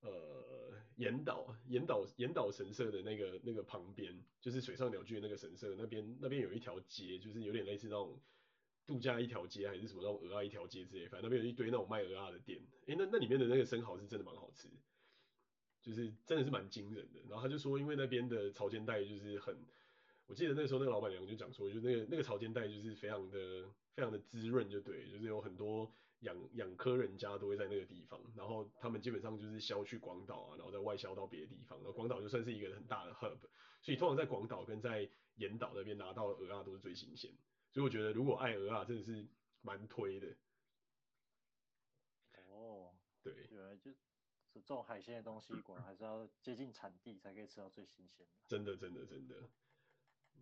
呃，岩岛，岩岛，岩岛神社的那个那个旁边，就是水上鸟居的那个神社那边，那边有一条街，就是有点类似那种度假一条街还是什么那种鹅啊一条街之类，反正那边有一堆那种卖鹅啊的店，诶，那那里面的那个生蚝是真的蛮好吃，就是真的是蛮惊人的。然后他就说，因为那边的潮间带就是很，我记得那时候那个老板娘就讲说，就那个那个潮间带就是非常的非常的滋润，就对，就是有很多。养养科人家都会在那个地方，然后他们基本上就是销去广岛啊，然后再外销到别的地方。然后广岛就算是一个很大的 hub，所以通常在广岛跟在岩岛那边拿到的蚵仔都是最新鲜。所以我觉得如果爱鹅啊真的是蛮推的。哦，对，原来就是这种海鲜的东西，果然还是要接近产地才可以吃到最新鲜的。真的，真的，真的。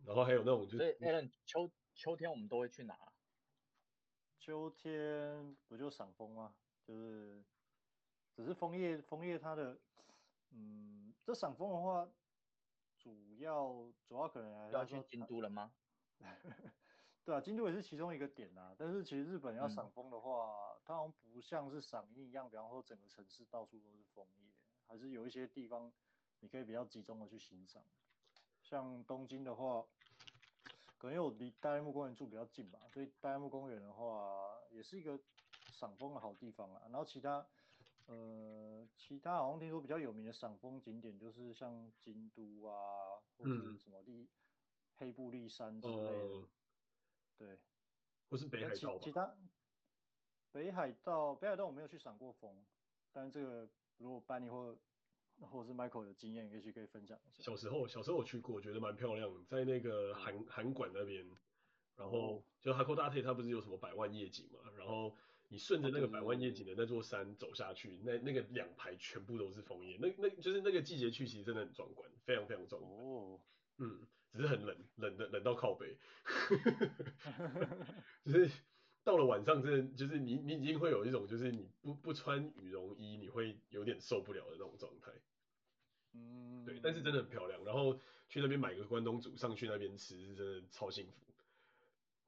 然后还有那种就是，所以 Alan 秋秋天我们都会去哪？秋天不就赏枫吗？就是，只是枫叶，枫叶它的，嗯，这赏枫的话，主要主要可能还要去京都了吗？对啊，京都也是其中一个点啊。但是其实日本要赏枫的话，嗯、它好像不像是赏樱一样，比方说整个城市到处都是枫叶，还是有一些地方你可以比较集中的去欣赏。像东京的话。可能因为我离大爱木公园住比较近吧，所以大爱木公园的话也是一个赏枫的好地方啊。然后其他，呃，其他好像听说比较有名的赏枫景点就是像京都啊，或者什么立、嗯、黑布立山之类的。呃、对，不是北海道其，其他北海道，北海道我没有去赏过枫，但是这个如果班尼或或者是 Michael 的经验，也许可以分享一下。小时候，小时候我去过，我觉得蛮漂亮，在那个韩韩馆那边，然后就 Hakodate 它不是有什么百万夜景嘛，然后你顺着那个百万夜景的那座山走下去，那那个两排全部都是枫叶，那那就是那个季节去，其实真的很壮观，非常非常壮观。哦，嗯，只是很冷，冷的冷到靠北，就是到了晚上，真的就是你你已经会有一种就是你不不穿羽绒衣，你会有点受不了的那种状态。嗯，对，但是真的很漂亮。然后去那边买个关东煮上去那边吃，是真的超幸福，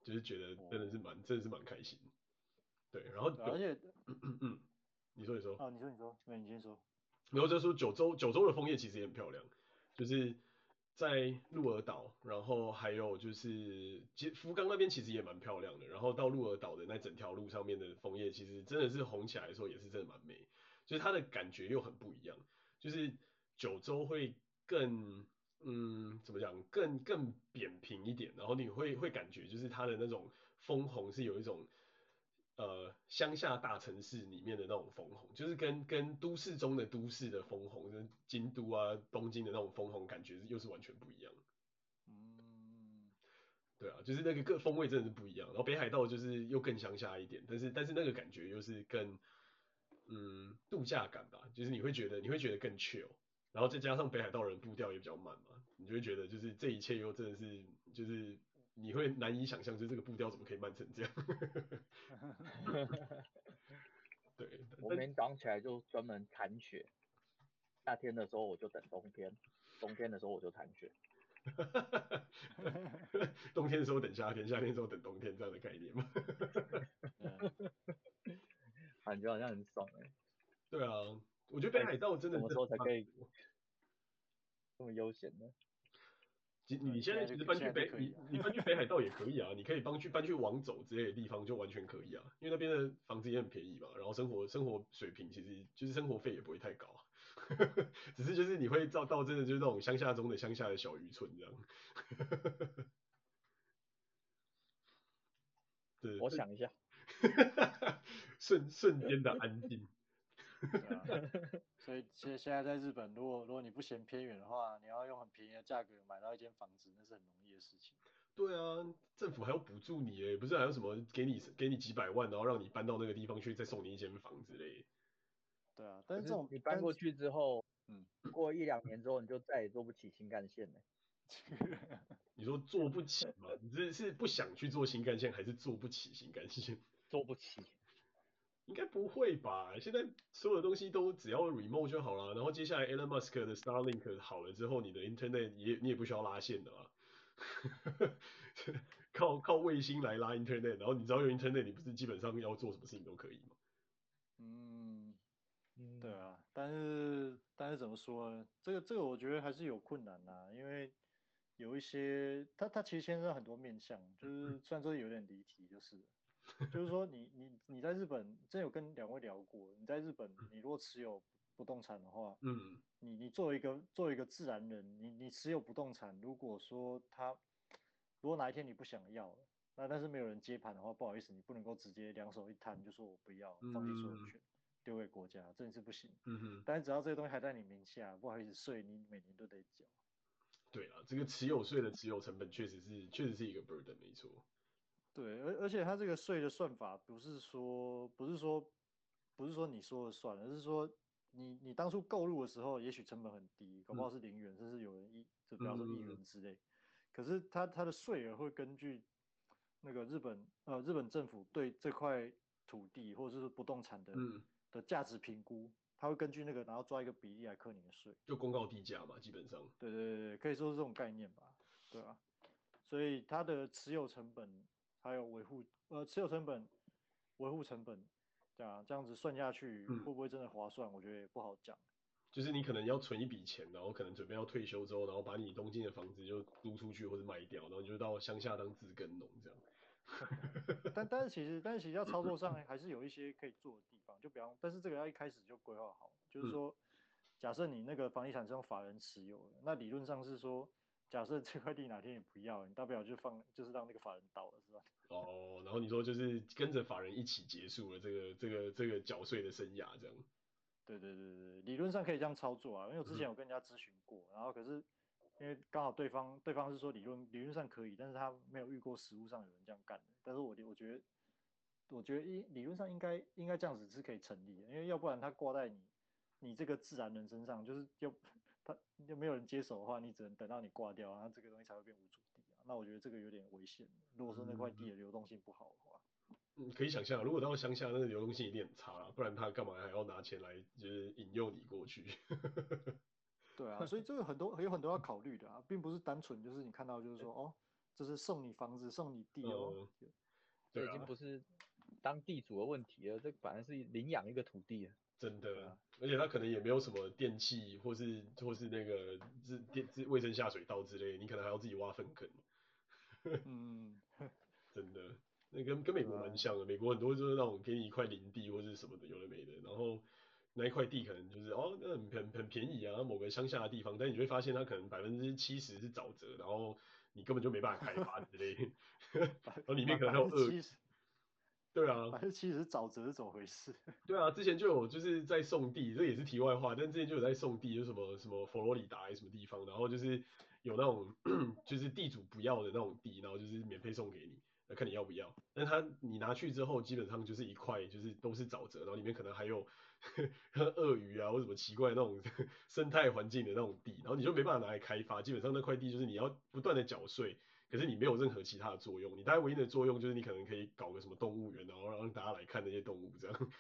就是觉得真的是蛮，哦、真的是蛮开心。对，然后而且，嗯，你说你说。啊，你说你说，那你先说。然后就说九州，九州的枫叶其实也很漂亮，就是在鹿儿岛，然后还有就是其实福冈那边其实也蛮漂亮的。然后到鹿儿岛的那整条路上面的枫叶，其实真的是红起来的时候也是真的蛮美，就是它的感觉又很不一样，就是。九州会更，嗯，怎么讲，更更扁平一点，然后你会会感觉就是它的那种枫红是有一种，呃，乡下大城市里面的那种枫红，就是跟跟都市中的都市的枫红，跟京都啊、东京的那种枫红感觉又是完全不一样。嗯，对啊，就是那个各风味真的是不一样。然后北海道就是又更乡下一点，但是但是那个感觉又是更，嗯，度假感吧，就是你会觉得你会觉得更 chill。然后再加上北海道人步调也比较慢嘛，你就会觉得就是这一切又真的是就是你会难以想象，就是这个步调怎么可以慢成这样。对，我每天早上起来就专门铲雪，夏天的时候我就等冬天，冬天的时候我就铲雪。冬天的时候等夏天，夏天的时候等冬天这样的概念吗？感觉好像很爽哎、欸。对啊。我觉得北海道真的什么时候才可以 这么悠闲呢？你你现在其实搬去北你你搬去北海道也可以啊，你可以搬去搬去往走之类的地方就完全可以啊，因为那边的房子也很便宜嘛，然后生活生活水平其实就是生活费也不会太高啊，只是就是你会到到真的就是那种乡下中的乡下的小渔村这样。对，我想一下，瞬瞬间的安静。对啊，所以现现在在日本，如果如果你不嫌偏远的话，你要用很便宜的价格买到一间房子，那是很容易的事情。对啊，政府还要补助你诶，不是还有什么给你给你几百万，然后让你搬到那个地方去，再送你一间房之类。对啊，但是这种你搬过去之后，嗯，过一两年之后，你就再也坐不起新干线了。你说坐不起吗？你这是不想去坐新干线，还是坐不起新干线？坐不起。应该不会吧？现在所有的东西都只要 remote 就好了。然后接下来 Elon Musk 的 Starlink 好了之后，你的 Internet 也你也不需要拉线的啊。靠靠卫星来拉 Internet，然后你只要有 Internet，你不是基本上要做什么事情都可以吗？嗯，对啊，但是但是怎么说呢？这个这个我觉得还是有困难呐，因为有一些，它它其实牵涉很多面向，就是 虽然说有点离题，就是，就是说你你你在日本，真有跟两位聊过，你在日本，你如果持有不动产的话，嗯，你你作为一个作为一个自然人，你你持有不动产，如果说他，如果哪一天你不想要了，那但是没有人接盘的话，不好意思，你不能够直接两手一摊就说我不要，放弃所有权，丢给国家，这是不行。嗯哼，但是只要这个东西还在你名下，不好意思，税你每年都得缴。对啊，这个持有税的持有成本确实是确实是一个 burden，没错。对，而而且它这个税的算法不是说不是说不是说你说了算，而是说你你当初购入的时候，也许成本很低，搞不好是零元，嗯、甚至有人一就比方说一元之类。嗯、可是它它的税额会根据那个日本呃日本政府对这块土地或者是不动产的、嗯、的价值评估。它会根据那个，然后抓一个比例来扣你的税，就公告地价嘛，基本上。对对对，可以说是这种概念吧，对吧？所以它的持有成本还有维护，呃，持有成本、维护成本，对啊，这样子算下去，会不会真的划算？我觉得也不好讲。嗯。就是你可能要存一笔钱，然后可能准备要退休之后，然后把你东京的房子就租出去或者卖掉，然后你就到乡下当自耕农这样。但但是其实但是其实要操作上还是有一些可以做的地方，就比方，但是这个要一开始就规划好，就是说，假设你那个房地产是用法人持有的，那理论上是说，假设这块地哪天你不要，你大不了就放，就是让那个法人倒了，是吧？哦，然后你说就是跟着法人一起结束了这个这个这个缴税的生涯，这样。对对对对，理论上可以这样操作啊，因为我之前有跟人家咨询过，然后可是。因为刚好对方对方是说理论理论上可以，但是他没有遇过实物上有人这样干的。但是我我觉得我觉得理理论上应该应该这样子是可以成立的，因为要不然他挂在你你这个自然人身上，就是又他又没有人接手的话，你只能等到你挂掉，然后这个东西才会变无主地啊。那我觉得这个有点危险。如果说那块地的流动性不好的话，嗯，可以想象，如果到乡下，那个流动性一定很差，不然他干嘛还要拿钱来就是引诱你过去？对啊，所以这个很多有很多要考虑的啊，并不是单纯就是你看到就是说哦，这是送你房子送你地哦，嗯、这已经不是当地主的问题了，这反而是领养一个土地。真的，啊、而且他可能也没有什么电器或是或是那个是电是卫生下水道之类，你可能还要自己挖粪坑。嗯，真的，那跟跟美国蛮像的，美国很多就是那种给你一块林地或是什么的，有的没的，然后。那一块地可能就是哦，那很很很便宜啊，某个乡下的地方，但你就会发现它可能百分之七十是沼泽，然后你根本就没办法开发之类，然后里面可能还有鳄。对啊，反正其实是沼泽是怎么回事？对啊，之前就有就是在送地，这也是题外话，但之前就有在送地，就什么什么佛罗里达还是什么地方，然后就是有那种 就是地主不要的那种地，然后就是免费送给你。那看你要不要，但他你拿去之后，基本上就是一块，就是都是沼泽，然后里面可能还有 鳄鱼啊或什么奇怪那种 生态环境的那种地，然后你就没办法拿来开发，基本上那块地就是你要不断的缴税，可是你没有任何其他的作用，你大概唯一的作用就是你可能可以搞个什么动物园，然后让大家来看那些动物这样。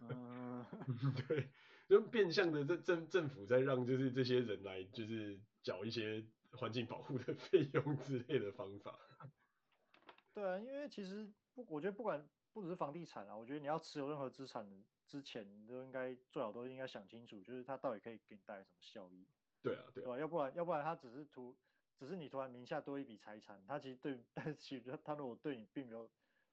嗯，对，就变相的政政政府在让就是这些人来就是缴一些环境保护的费用之类的方法。对啊，因为其实不，我觉得不管不只是房地产啊，我觉得你要持有任何资产之前，你都应该最好都应该想清楚，就是它到底可以给你带来什么效益。对啊，对啊，对吧？要不然要不然它只是图，只是你突然名下多一笔财产，他其实对，但是其实他如果对你并没有，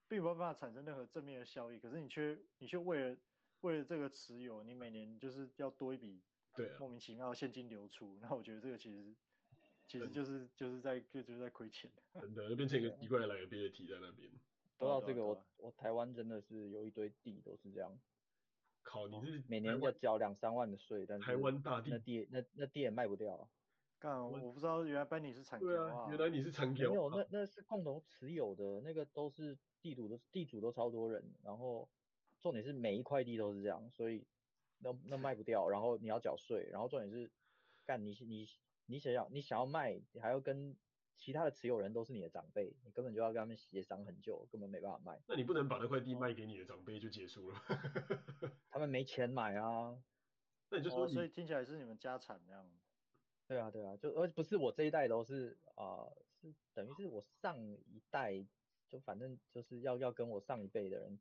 并没有办法产生任何正面的效益，可是你却你却为了为了这个持有，你每年就是要多一笔，对，莫名其妙的现金流出，那我觉得这个其实。其实就是就是在就就是在亏钱，真的就变成一个奇怪的 liability 在那边。说到这个，我我台湾真的是有一堆地都是这样。靠，你是每年要交两三万的税，但是台湾大地那地那那地也卖不掉。干，我不知道原来班尼是产权啊，原来你是产权。没有，那那是共同持有的，那个都是地主的地主都超多人，然后重点是每一块地都是这样，所以那那卖不掉，然后你要缴税，然后重点是干你你。你想要你想要卖，你还要跟其他的持有人都是你的长辈，你根本就要跟他们协商很久，根本没办法卖。那你不能把那块地卖给你的长辈就结束了？他们没钱买啊。那你就说你、哦，所以听起来是你们家产那样。对啊对啊，就而不是我这一代都是啊、呃，是等于是我上一代，就反正就是要要跟我上一辈的人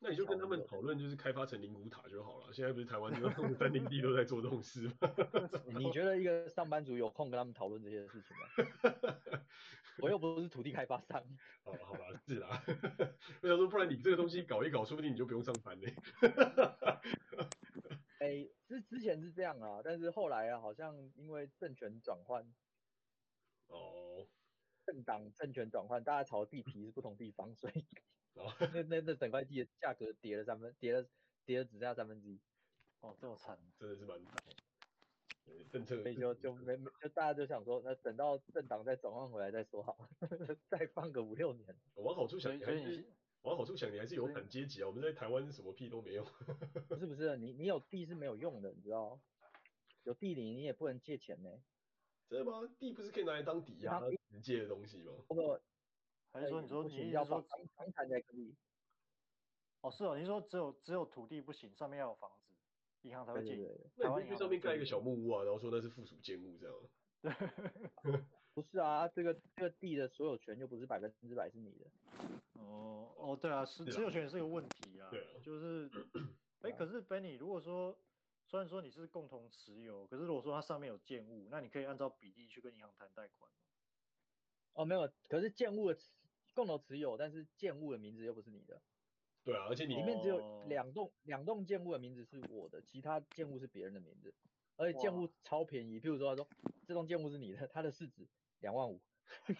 那你就跟他们讨论，就是开发成灵骨塔就好了。现在不是台湾这个山林地都在做这种事吗？你觉得一个上班族有空跟他们讨论这些事情吗？我又不是土地开发商。好了好吧，是啦。我想说，不然你这个东西搞一搞，说不定你就不用上班嘞。哎、欸，之之前是这样啊，但是后来啊，好像因为政权转换，哦，政党政权转换，大家炒的地皮是不同地方，所以。那那那整块地的价格跌了三分，跌了跌了只剩下三分之一。哦，这么惨，真的是蛮惨。政策，所以就就没没就大家就想说，那等到政党再转换回来再说好，再放个五六年。往好处想，你还是往好处想，你还是有产阶级啊。我们在台湾什么屁都没有。不是不是，你你有地是没有用的，你知道？有地里你也不能借钱呢。真的吗？地不是可以拿来当抵押直借的东西吗？不过。还是说你说你要房房产才可以？哦，是哦，你说只有只有土地不行，上面要有房子，银行才会借。那你去上面盖一个小木屋啊，然后说那是附属建物这样。对，不是啊，这个这个地的所有权又不是百分之百是你的。哦哦，对啊，是持有权也是个问题啊。对啊。就是，哎，可是 Benny，如果说虽然说你是共同持有，可是如果说它上面有建物，那你可以按照比例去跟银行谈贷款。哦，没有，可是建物的。共同持有，但是建物的名字又不是你的。对啊，而且你里面只有两栋两栋建物的名字是我的，其他建物是别人的名字，而且建物超便宜。譬如说，他说这栋建物是你的，它的市值两万五。什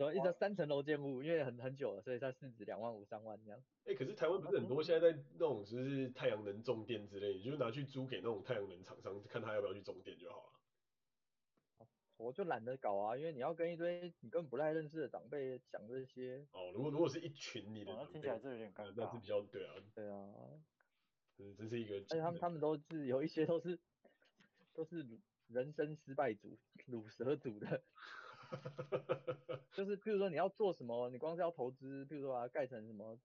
么？一个三层楼建物，因为很很久了，所以它市值两万五三万这样。哎、欸，可是台湾不是很多现在在那种就是太阳能种电之类，你就拿去租给那种太阳能厂商，看他要不要去种电就好了。我就懒得搞啊，因为你要跟一堆你根本不太认识的长辈讲这些。哦，如果如果是一群你的，那听起来就有点尴尬。那是比较对啊。对啊。嗯，这是一个。而且他们他们都是有一些都是都是人生失败组、卤蛇组的。就是譬如说你要做什么，你光是要投资，譬如说把它盖成什么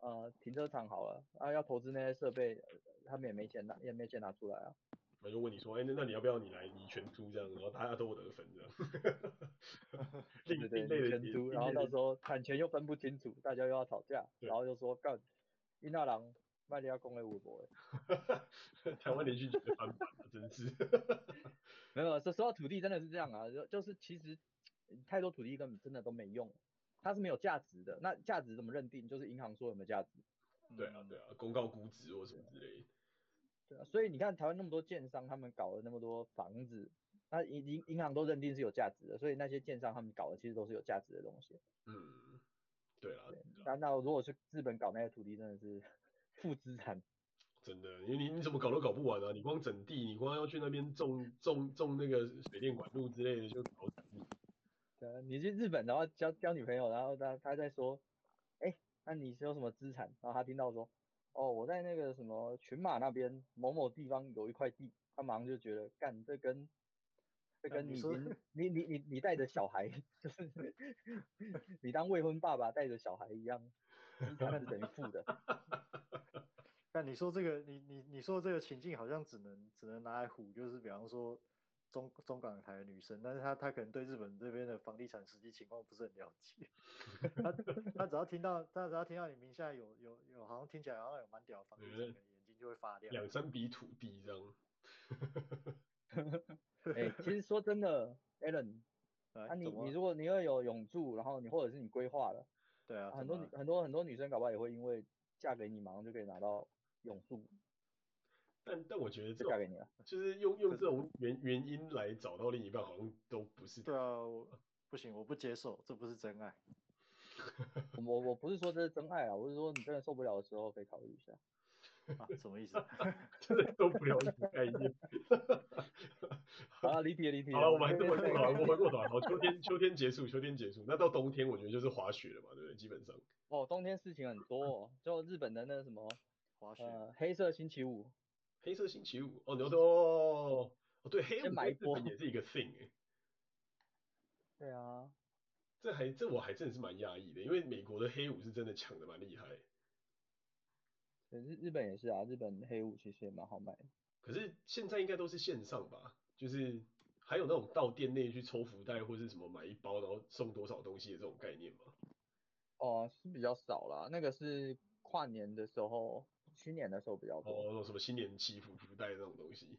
呃停车场好了，啊要投资那些设备，他们也没钱拿，也没钱拿出来啊。我就问你说，哎、欸，那那你要不要你来你全租这样，然后大家都得分这样。对对对，全租，然后到时候产权又分不清楚，大家又要吵架，然后又说干，伊那郎卖的要公为微博。台湾连续剧翻版了，真是。没有，说说到土地真的是这样啊，就就是其实太多土地根本真的都没用，它是没有价值的。那价值怎么认定？就是银行说有没有价值。对啊对啊，公告估值或什么之类的。对啊，所以你看台湾那么多建商，他们搞了那么多房子，那银银银行都认定是有价值的，所以那些建商他们搞的其实都是有价值的东西。嗯，对啊。那那如果是日本搞那些土地，真的是负资产。真的，因为你你怎么搞都搞不完啊！你光整地，你光要去那边种种种那个水电管路之类的，就搞死你。对啊，你去日本然后交交女朋友，然后他他在说，哎、欸，那你是有什么资产？然后他听到说。哦，我在那个什么群马那边某某地方有一块地，他马上就觉得干这跟这跟你你 你你你带着小孩，就是 你当未婚爸爸带着小孩一样，那是等于负的。但你说这个，你你你说这个情境好像只能只能拿来唬，就是比方说。中中港台的女生，但是她她可能对日本这边的房地产实际情况不是很了解。她她只要听到她只要听到你名下有有有，好像听起来好像有蛮屌的房地产，眼睛就会发亮。两三笔土地这样。哎、欸，其实说真的，Allen，啊你你如果你要有永住，然后你或者是你规划了，对啊，很多很多很多女生搞不好也会因为嫁给你，马上就可以拿到永住。但但我觉得这嫁给你了，就是用用这种原原因来找到另一半，好像都不是。对啊，我不行，我不接受，这不是真爱。我我不是说这是真爱啊，我是说你真的受不了的时候可以考虑一下。啊，什么意思？真的受不了什么概念？好了，离题离题。好了，我们还是回过头，我回过头。好，秋天秋天结束，秋天结束，那到冬天我觉得就是滑雪了嘛，对不对？基本上。哦，冬天事情很多，哦，就日本的那什么滑雪，呃，黑色星期五。黑色星期五哦，牛头哦，哦对，黑五买波也是一个 thing 哎。对啊，这还这我还真的是蛮讶异的，因为美国的黑五是真的抢的蛮厉害。日日本也是啊，日本黑五其实也蛮好卖的。可是现在应该都是线上吧？就是还有那种到店内去抽福袋或是什么买一包然后送多少东西的这种概念吗？哦，是比较少啦，那个是跨年的时候，新年的时候比较多。哦，那种什么新年祈福福袋那种东西。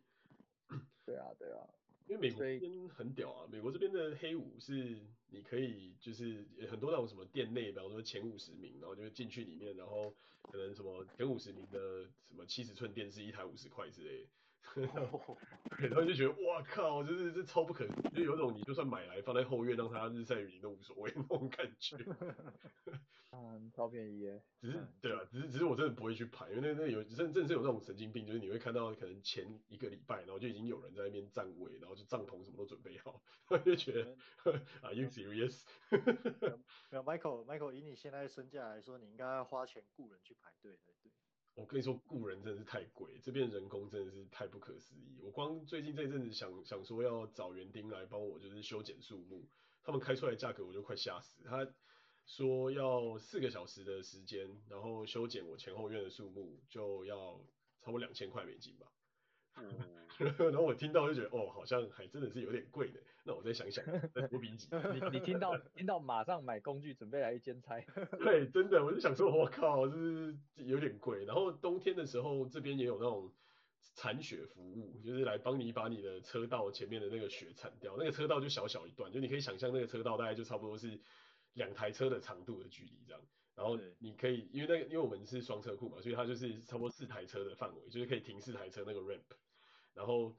对啊，对啊。因为美国这边很屌啊，美国这边的黑五是你可以就是很多那种什么店内，比方说前五十名，然后就会进去里面，然后可能什么前五十名的什么七十寸电视一台五十块之类的。然后就觉得哇靠，就是这超不可能，就有种你就算买来放在后院让它日晒雨淋都无所谓那种感觉。嗯，超便宜耶。只是对啊，只是只是我真的不会去排，因为那那有真正是有那种神经病，就是你会看到可能前一个礼拜，然后就已经有人在那边站位，然后就帐篷什么都准备好，我就觉得 啊，Are you serious？没有，Michael Michael 以你现在身价来说，你应该要花钱雇人去排队才对。我跟你说，雇人真的是太贵，这边人工真的是太不可思议。我光最近这阵子想想说要找园丁来帮我，就是修剪树木，他们开出来价格我就快吓死。他说要四个小时的时间，然后修剪我前后院的树木就要超过两千块美金吧。嗯，然后我听到就觉得哦，好像还真的是有点贵的。那我再想想，再多比几。你你听到 听到马上买工具准备来一间拆。对，真的，我就想说，我靠，就是有点贵。然后冬天的时候，这边也有那种铲雪服务，就是来帮你把你的车道前面的那个雪铲掉。那个车道就小小一段，就你可以想象那个车道大概就差不多是两台车的长度的距离这样。然后你可以，因为那个因为我们是双车库嘛，所以它就是差不多四台车的范围，就是可以停四台车那个 ramp。然后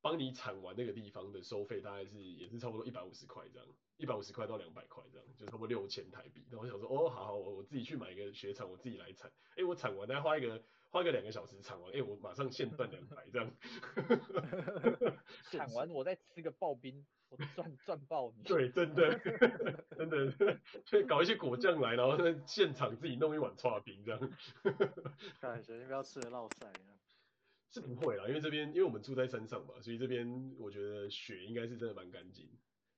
帮你铲完那个地方的收费大概是也是差不多一百五十块这样，一百五十块到两百块这样，就差不多六千台币。然后我想说，哦，好好，我我自己去买一个雪铲，我自己来铲。哎，我铲完大概花一个花一个两个小时铲完，哎，我马上现赚两百这样。铲完我再吃个刨冰，我赚赚爆你。对，真的真的，所以搞一些果酱来，然后在现场自己弄一碗刨冰这样。看小心不要吃的落赛。是不会啦，因为这边因为我们住在山上嘛，所以这边我觉得雪应该是真的蛮干净。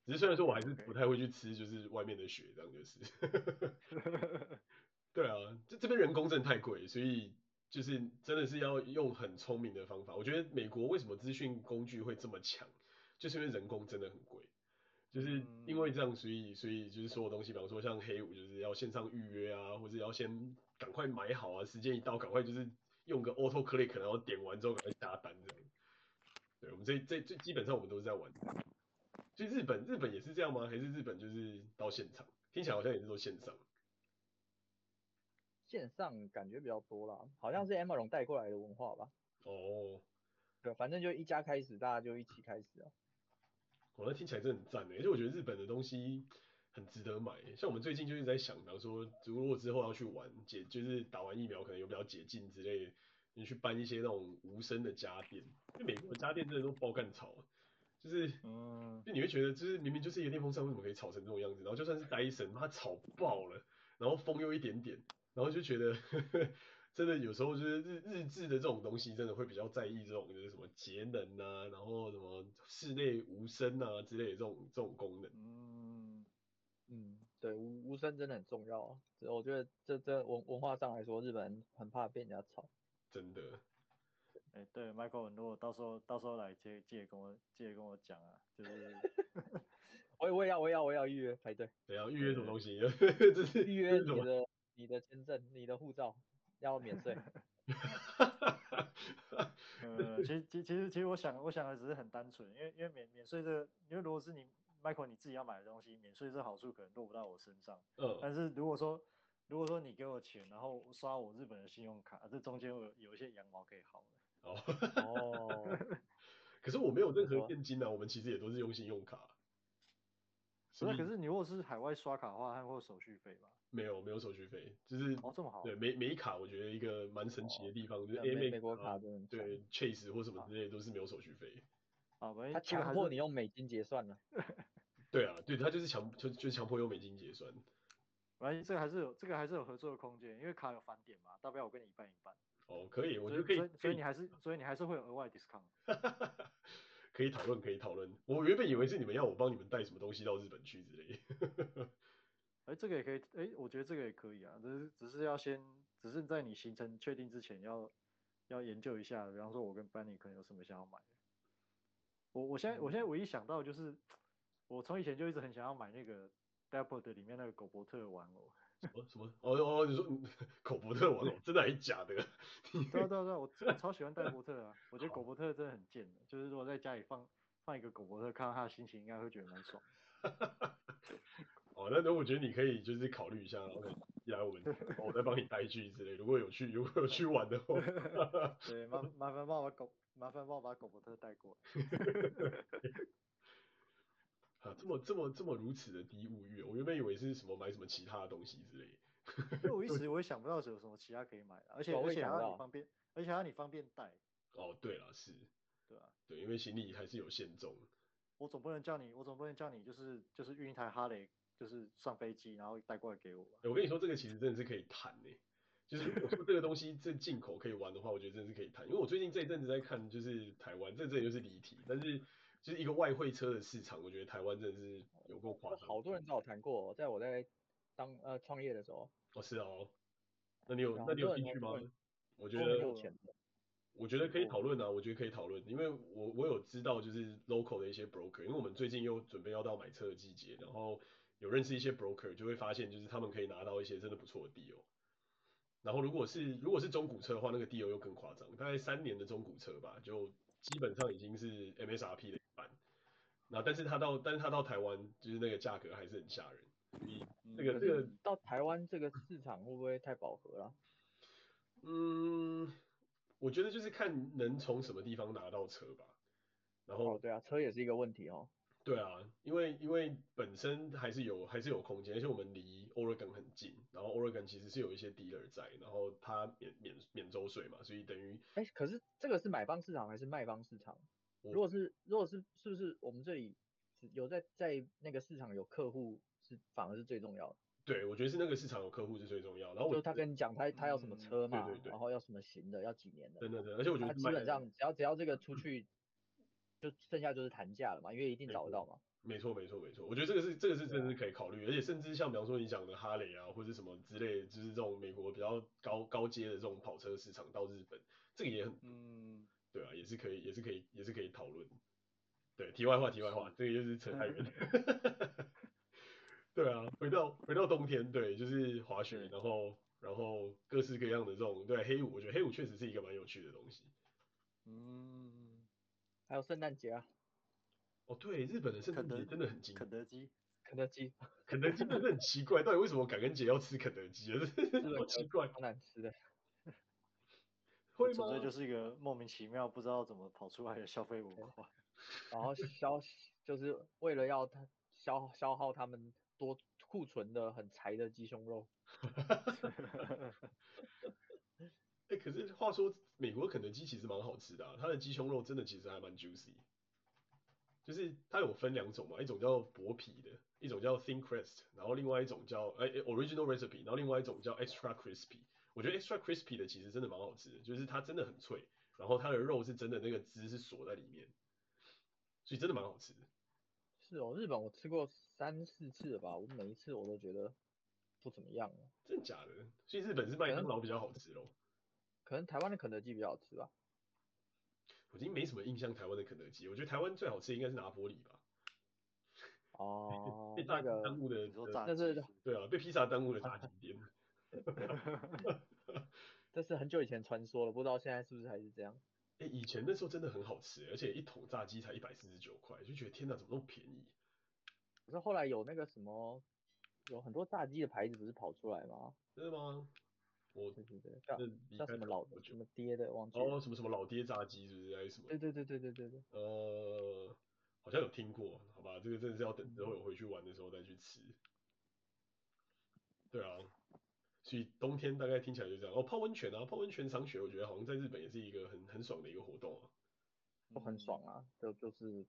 只是虽然说我还是不太会去吃，就是外面的雪这样就是。对啊，这这边人工真的太贵，所以就是真的是要用很聪明的方法。我觉得美国为什么资讯工具会这么强，就是因为人工真的很贵。就是因为这样，所以所以就是所有东西，比方说像黑五，就是要线上预约啊，或者要先赶快买好啊，时间一到赶快就是。用个 auto click，然后点完之后赶快下单这样。对，我们这这这基本上我们都是在玩。所以日本日本也是这样吗？还是日本就是到现场？听起来好像也是做线上。线上感觉比较多啦，好像是 Amazon 带过来的文化吧。哦。对，反正就一家开始，大家就一起开始啊。哦，那听起来真的很赞诶，而且我觉得日本的东西。很值得买，像我们最近就是在想，比方说，如果之后要去玩解，就是打完疫苗可能有比较解禁之类的，你去搬一些那种无声的家电，因为美国的家电真的都爆干吵，就是，嗯，就你会觉得，就是明明就是一个电风扇，为什么可以吵成这种样子？然后就算是戴森，它吵爆了，然后风又一点点，然后就觉得，呵呵真的有时候就是日日志的这种东西，真的会比较在意这种就是什么节能啊，然后什么室内无声啊之类的这种这种功能，嗯。嗯，对，无无声真的很重要啊。我觉得这这文文化上来说，日本人很怕被人家吵。真的。哎、欸，对，Michael，如果到时候到时候来记记得跟我记得跟我讲啊，就是 我也我也要我也要我也要预约排队。对啊，预约什么东西？这是预约你的你的签证，你的护照要免税。呃，其实其其实其实我想我想的只是很单纯，因为因为免免税这个，因为如果是你。Michael，你自己要买的东西，免税这好处可能落不到我身上。嗯。但是如果说，如果说你给我钱，然后刷我日本的信用卡，这中间有有一些羊毛可以薅的。哦。哦。可是我没有任何现金啊，我们其实也都是用信用卡。所以，可是你如果是海外刷卡的话，它会有手续费吧？没有，没有手续费，就是哦这么好。对，美美卡我觉得一个蛮神奇的地方，就是美美国卡对对 Chase 或什么之类都是没有手续费。啊，他强迫你用美金结算了。对啊，对他就是强就就强迫用美金结算。反正这个还是有这个还是有合作的空间，因为卡有返点嘛，大不了我跟你一半一半。哦，可以，我觉得可以。所以你还是所以你还是会有额外 discount。可以讨论可以讨论。我原本以为是你们要我帮你们带什么东西到日本去之类。哎、欸，这个也可以，哎、欸，我觉得这个也可以啊，只是只是要先，只是在你行程确定之前要要研究一下，比方说我跟班尼可能有什么想要买的。我我现在我现在唯一想到就是，我从以前就一直很想要买那个 Dapper 的里面那个狗伯特玩偶，什么什么？哦哦，你说狗伯特玩偶真的还是假的？对啊对啊对啊，我我超喜欢戴伯特啊，我觉得狗伯特真的很贱的，就是如果在家里放放一个狗伯特，看到他的心情应该会觉得蛮爽。哦，那那我觉得你可以就是考虑一下，然后一来我们我再帮你带去之类，如果有去如果有去玩的话，对，麻麻烦帮我把狗麻烦帮我把狗伯特带过来。啊，这么这么这么如此的低物欲，我原本以为是什么买什么其他的东西之类的。因为我一直我也想不到有什么其他可以买的，而且而且还要你方便，而且还要你方便带。哦，对了，是，对啊，对，因为行李还是有限重。我总不能叫你，我总不能叫你就是就是运一台哈雷，就是上飞机然后带过来给我吧。我跟你说，这个其实真的是可以谈诶，就是我说这个东西这进口可以玩的话，我觉得真的是可以谈。因为我最近这一阵子在看，就是台湾，这这就是离题，但是就是一个外汇车的市场，我觉得台湾真的是有够夸张。好多人找我谈过，在我在当呃创业的时候。哦，是哦，那你有那你有兴趣吗？我觉得。我觉得可以讨论啊，我觉得可以讨论，因为我我有知道就是 local 的一些 broker，因为我们最近又准备要到买车的季节，然后有认识一些 broker，就会发现就是他们可以拿到一些真的不错的 deal。然后如果是如果是中古车的话，那个 deal 又更夸张，大概三年的中古车吧，就基本上已经是 MSRP 的一半。那但是他到但是他到台湾就是那个价格还是很吓人。你这个这个到台湾这个市场会不会太饱和了？嗯。我觉得就是看能从什么地方拿到车吧，然后、哦、对啊，车也是一个问题哦。对啊，因为因为本身还是有还是有空间，而且我们离 Oregon 很近，然后 Oregon 其实是有一些 dealer 在，然后它免免免州税嘛，所以等于哎，可是这个是买方市场还是卖方市场？如果是如果是是不是我们这里有在在那个市场有客户是反而是最重要的？对，我觉得是那个市场有客户是最重要。然后就他跟你讲他他要什么车嘛，嗯、对对对，然后要什么型的，要几年的。对对对，而且我觉得基本上只要只要这个出去，就剩下就是谈价了嘛，因为一定找得到嘛。没错没错没错，我觉得这个是这个是真的是可以考虑，而且甚至像比方说你讲的哈雷啊，或者什么之类，就是这种美国比较高高阶的这种跑车市场到日本，这个也很嗯，对啊，也是可以也是可以也是可以讨论。对，题外话题外话，这个就是扯太远。对啊，回到回到冬天，对，就是滑雪，然后然后各式各样的这种，对，黑五，我觉得黑五确实是一个蛮有趣的东西。嗯，还有圣诞节啊。哦，对，日本的圣诞节真的很精。肯德基，肯德基，肯德基真的很奇怪，到底为什么感恩节要吃肯德基啊？好奇怪，好难吃的。会吗？纯粹就是一个莫名其妙不知道怎么跑出来的消费文化，然后消 就是为了要他消消耗他们。多库存的很柴的鸡胸肉，哎、欸，可是话说，美国肯德基其实蛮好吃的啊，它的鸡胸肉真的其实还蛮 juicy，就是它有分两种嘛，一种叫薄皮的，一种叫 thin crust，然后另外一种叫哎、欸、original recipe，然后另外一种叫 extra crispy，我觉得 extra crispy 的其实真的蛮好吃的，就是它真的很脆，然后它的肉是真的那个汁是锁在里面，所以真的蛮好吃的。是哦，日本我吃过三四次了吧，我每一次我都觉得不怎么样。真的假的？所以日本是麦当劳比较好吃咯？可能台湾的肯德基比较好吃吧。我已经没什么印象台湾的肯德基，我觉得台湾最好吃的应该是拿坡里吧。哦，被炸鸡耽误的，那是对啊，被披萨耽误的炸鸡店。这是很久以前传说了，不知道现在是不是还是这样。哎、欸，以前那时候真的很好吃，而且一桶炸鸡才一百四十九块，就觉得天哪，怎么那么便宜？可是后来有那个什么，有很多炸鸡的牌子不是跑出来吗？真的吗？我对对对，叫叫什么老，什么爹的，忘记哦，什么什么老爹炸鸡是不是？还是什么？对对对对对对对。呃，好像有听过，好吧，这个真的是要等之后有回去玩的时候再去吃。对啊。所以冬天大概听起来就这样哦，泡温泉啊，泡温泉赏雪，我觉得好像在日本也是一个很很爽的一个活动啊，都很爽啊，就就是，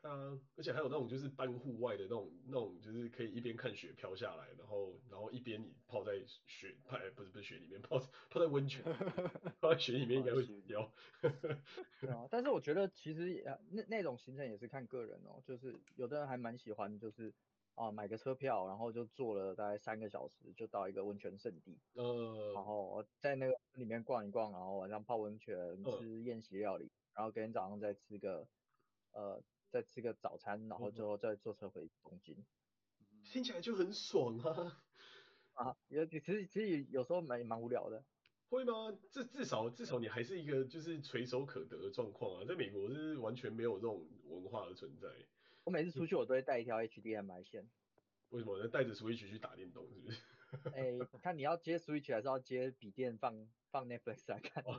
对啊，而且还有那种就是半户外的那种那种，就是可以一边看雪飘下来，然后然后一边你泡在雪，哎，不是不是雪里面泡泡在温泉，泡在雪里面应该会死掉。对啊，但是我觉得其实那那种行程也是看个人哦，就是有的人还蛮喜欢，就是。啊，买个车票，然后就坐了大概三个小时，就到一个温泉圣地。呃，然后在那个里面逛一逛，然后晚上泡温泉，吃宴席料理，然后隔天早上再吃个，呃，再吃个早餐，然后最后再坐车回东京。听起来就很爽啊。啊，有其实其实有时候蛮蛮无聊的。会吗？至至少至少你还是一个就是垂手可得的状况啊，在美国是完全没有这种文化的存在。我每次出去我都会带一条 HDMI 线。为什么？能带着 Switch 去打电动是不是？哎、欸，看你要接 Switch 还是要接笔电放放 Netflix 来看？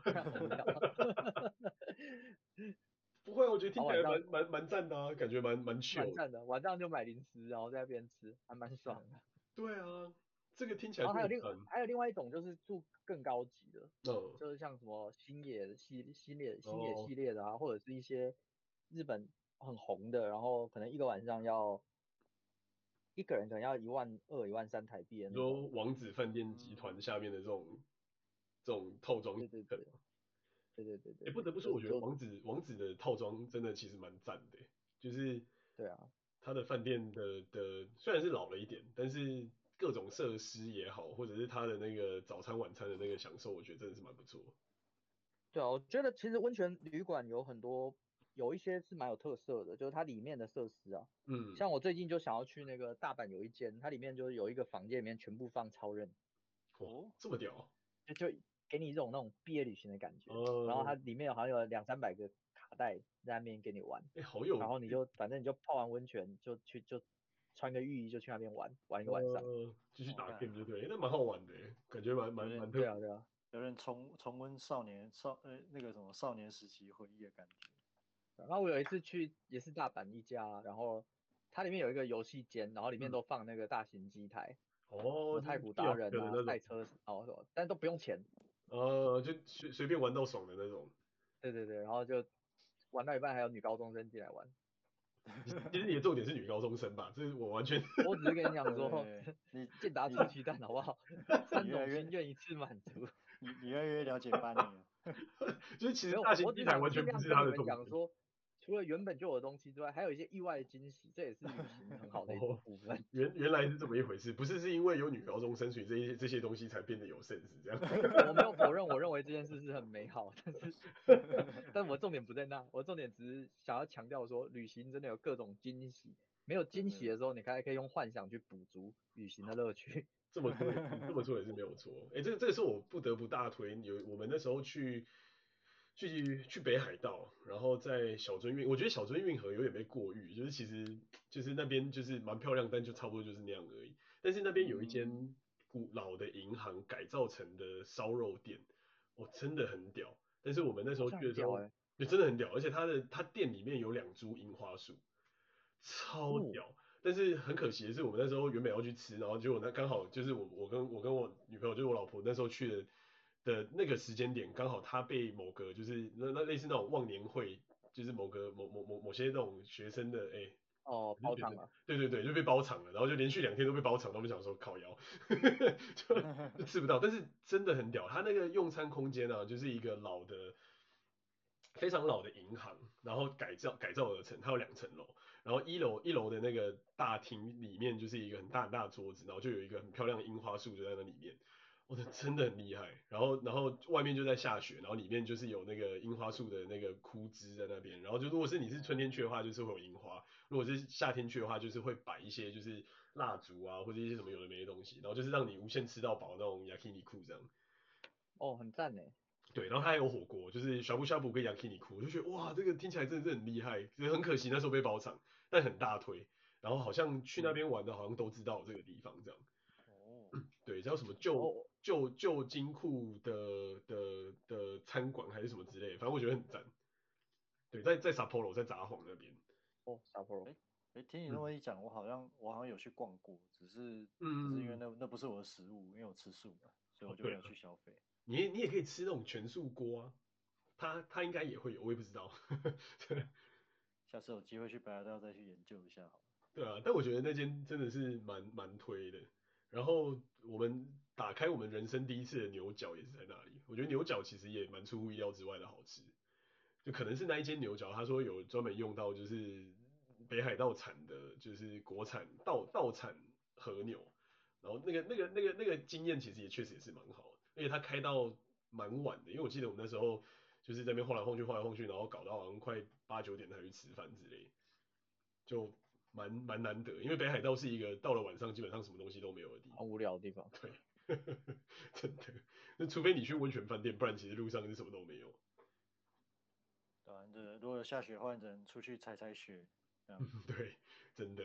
不会，我觉得听起来蛮蛮蛮赞的啊，感觉蛮蛮。蛮赞的，晚上就买零食，然后在那边吃，还蛮爽的。对啊，这个听起来。然后还有另还有另外一种就是住更高级的，嗯，就是像什么星野系系列星野系列的啊，或者是一些日本很红的，然后可能一个晚上要一个人可能要一万二、一万三台币的那种。说王子饭店集团下面的这种、嗯、这种套装，对对对。对对对对，哎，不得不说，我觉得王子王子的套装真的其实蛮赞的，就是对啊，他的饭店的的虽然是老了一点，但是各种设施也好，或者是他的那个早餐晚餐的那个享受，我觉得真的是蛮不错。对啊，我觉得其实温泉旅馆有很多，有一些是蛮有特色的，就是它里面的设施啊，嗯，像我最近就想要去那个大阪有一间，它里面就是有一个房间里面全部放超任，哦，这么屌，就就。给你一种那种毕业旅行的感觉，哦、然后它里面好像有两三百个卡带在那边给你玩，哎、欸，好有，然后你就反正你就泡完温泉就去就穿个浴衣就去那边玩玩一个晚上，继续打 game 就对，那蛮好玩的，感觉蛮蛮蛮对啊对啊，有点重重温少年少呃那个什么少年时期回忆的感觉。然后我有一次去也是大阪一家，然后它里面有一个游戏间，然后里面都放那个大型机台，哦、嗯，太古达人啊赛车哦，但都不用钱。呃，就随随便玩到爽的那种。对对对，然后就玩到一半，还有女高中生进来玩。其实你的重点是女高中生吧？这是我完全。我只是跟你讲说，你健达出奇蛋好不好？三种心愿一次满足。你你越来越了解班尼了。就是其实大型机台完全不是他的重点。除了原本就有的东西之外，还有一些意外的惊喜，这也是旅行很好的一部分。原原来是这么一回事，不是是因为有女高中生，所以这些这些东西才变得有 sense 这样。我没有否认，我认为这件事是很美好，但是，但我重点不在那，我重点只是想要强调说，旅行真的有各种惊喜，没有惊喜的时候，你还可以用幻想去补足旅行的乐趣。这么说，这么说也是没有错。哎、欸，这个这个是我不得不大推，有我们那时候去。去去北海道，然后在小樽运，我觉得小樽运河有点被过誉，就是其实就是那边就是蛮漂亮，但就差不多就是那样而已。但是那边有一间古老的银行改造成的烧肉店，哦，真的很屌。但是我们那时候去的时候，就真的很屌，而且它的它店里面有两株樱花树，超屌。但是很可惜的是，我们那时候原本要去吃，然后结果那刚好就是我我跟我跟我女朋友，就是我老婆那时候去的。的那个时间点，刚好他被某个就是那那类似那种忘年会，就是某个某某某某些那种学生的哎、欸、哦包场了，对对对，就被包场了，然后就连续两天都被包场，他们想说烤腰，就 就吃不到，但是真的很屌，他那个用餐空间啊，就是一个老的非常老的银行，然后改造改造而成，它有两层楼，然后一楼一楼的那个大厅里面就是一个很大很大的桌子，然后就有一个很漂亮的樱花树就在那里面。我的真的很厉害，然后然后外面就在下雪，然后里面就是有那个樱花树的那个枯枝在那边，然后就如果是你是春天去的话，就是会有樱花；如果是夏天去的话，就是会摆一些就是蜡烛啊或者一些什么有的没的东西，然后就是让你无限吃到饱那种 yakiniku 这样。哦，很赞呢。对，然后它还有火锅，就是 shabu shabu 跟 yakiniku，我就觉得哇，这个听起来真的是很厉害，只是很可惜那时候被包场，但很大推。然后好像去那边玩的，好像都知道这个地方这样。哦。对，叫什么旧。旧旧金库的的的餐馆还是什么之类的，反正我觉得很赞。对，在在 Sapporo，在札幌那边。哦，Sapporo。哎哎，听你那么一讲，我好像我好像有去逛过，只是嗯，只是因为那那不是我的食物，因为我吃素嘛，所以我就没有去消费。你你也可以吃那种全素锅啊，他他应该也会有，我也不知道。下次有机会去北海道再去研究一下好了。对啊，但我觉得那间真的是蛮蛮推的。然后我们打开我们人生第一次的牛角也是在那里，我觉得牛角其实也蛮出乎意料之外的好吃，就可能是那一间牛角，他说有专门用到就是北海道产的，就是国产道道产和牛，然后那个那个那个那个经验其实也确实也是蛮好的，而且他开到蛮晚的，因为我记得我们那时候就是在那边晃来晃去晃来晃去，然后搞到好像快八九点才去吃饭之类，就。蛮蛮难得，因为北海道是一个到了晚上基本上什么东西都没有的地方，好无聊的地方。对，真的，那除非你去温泉饭店，不然其实路上是什么都没有。对啊，这如果下雪的话，只能出去踩踩雪。嗯对，真的，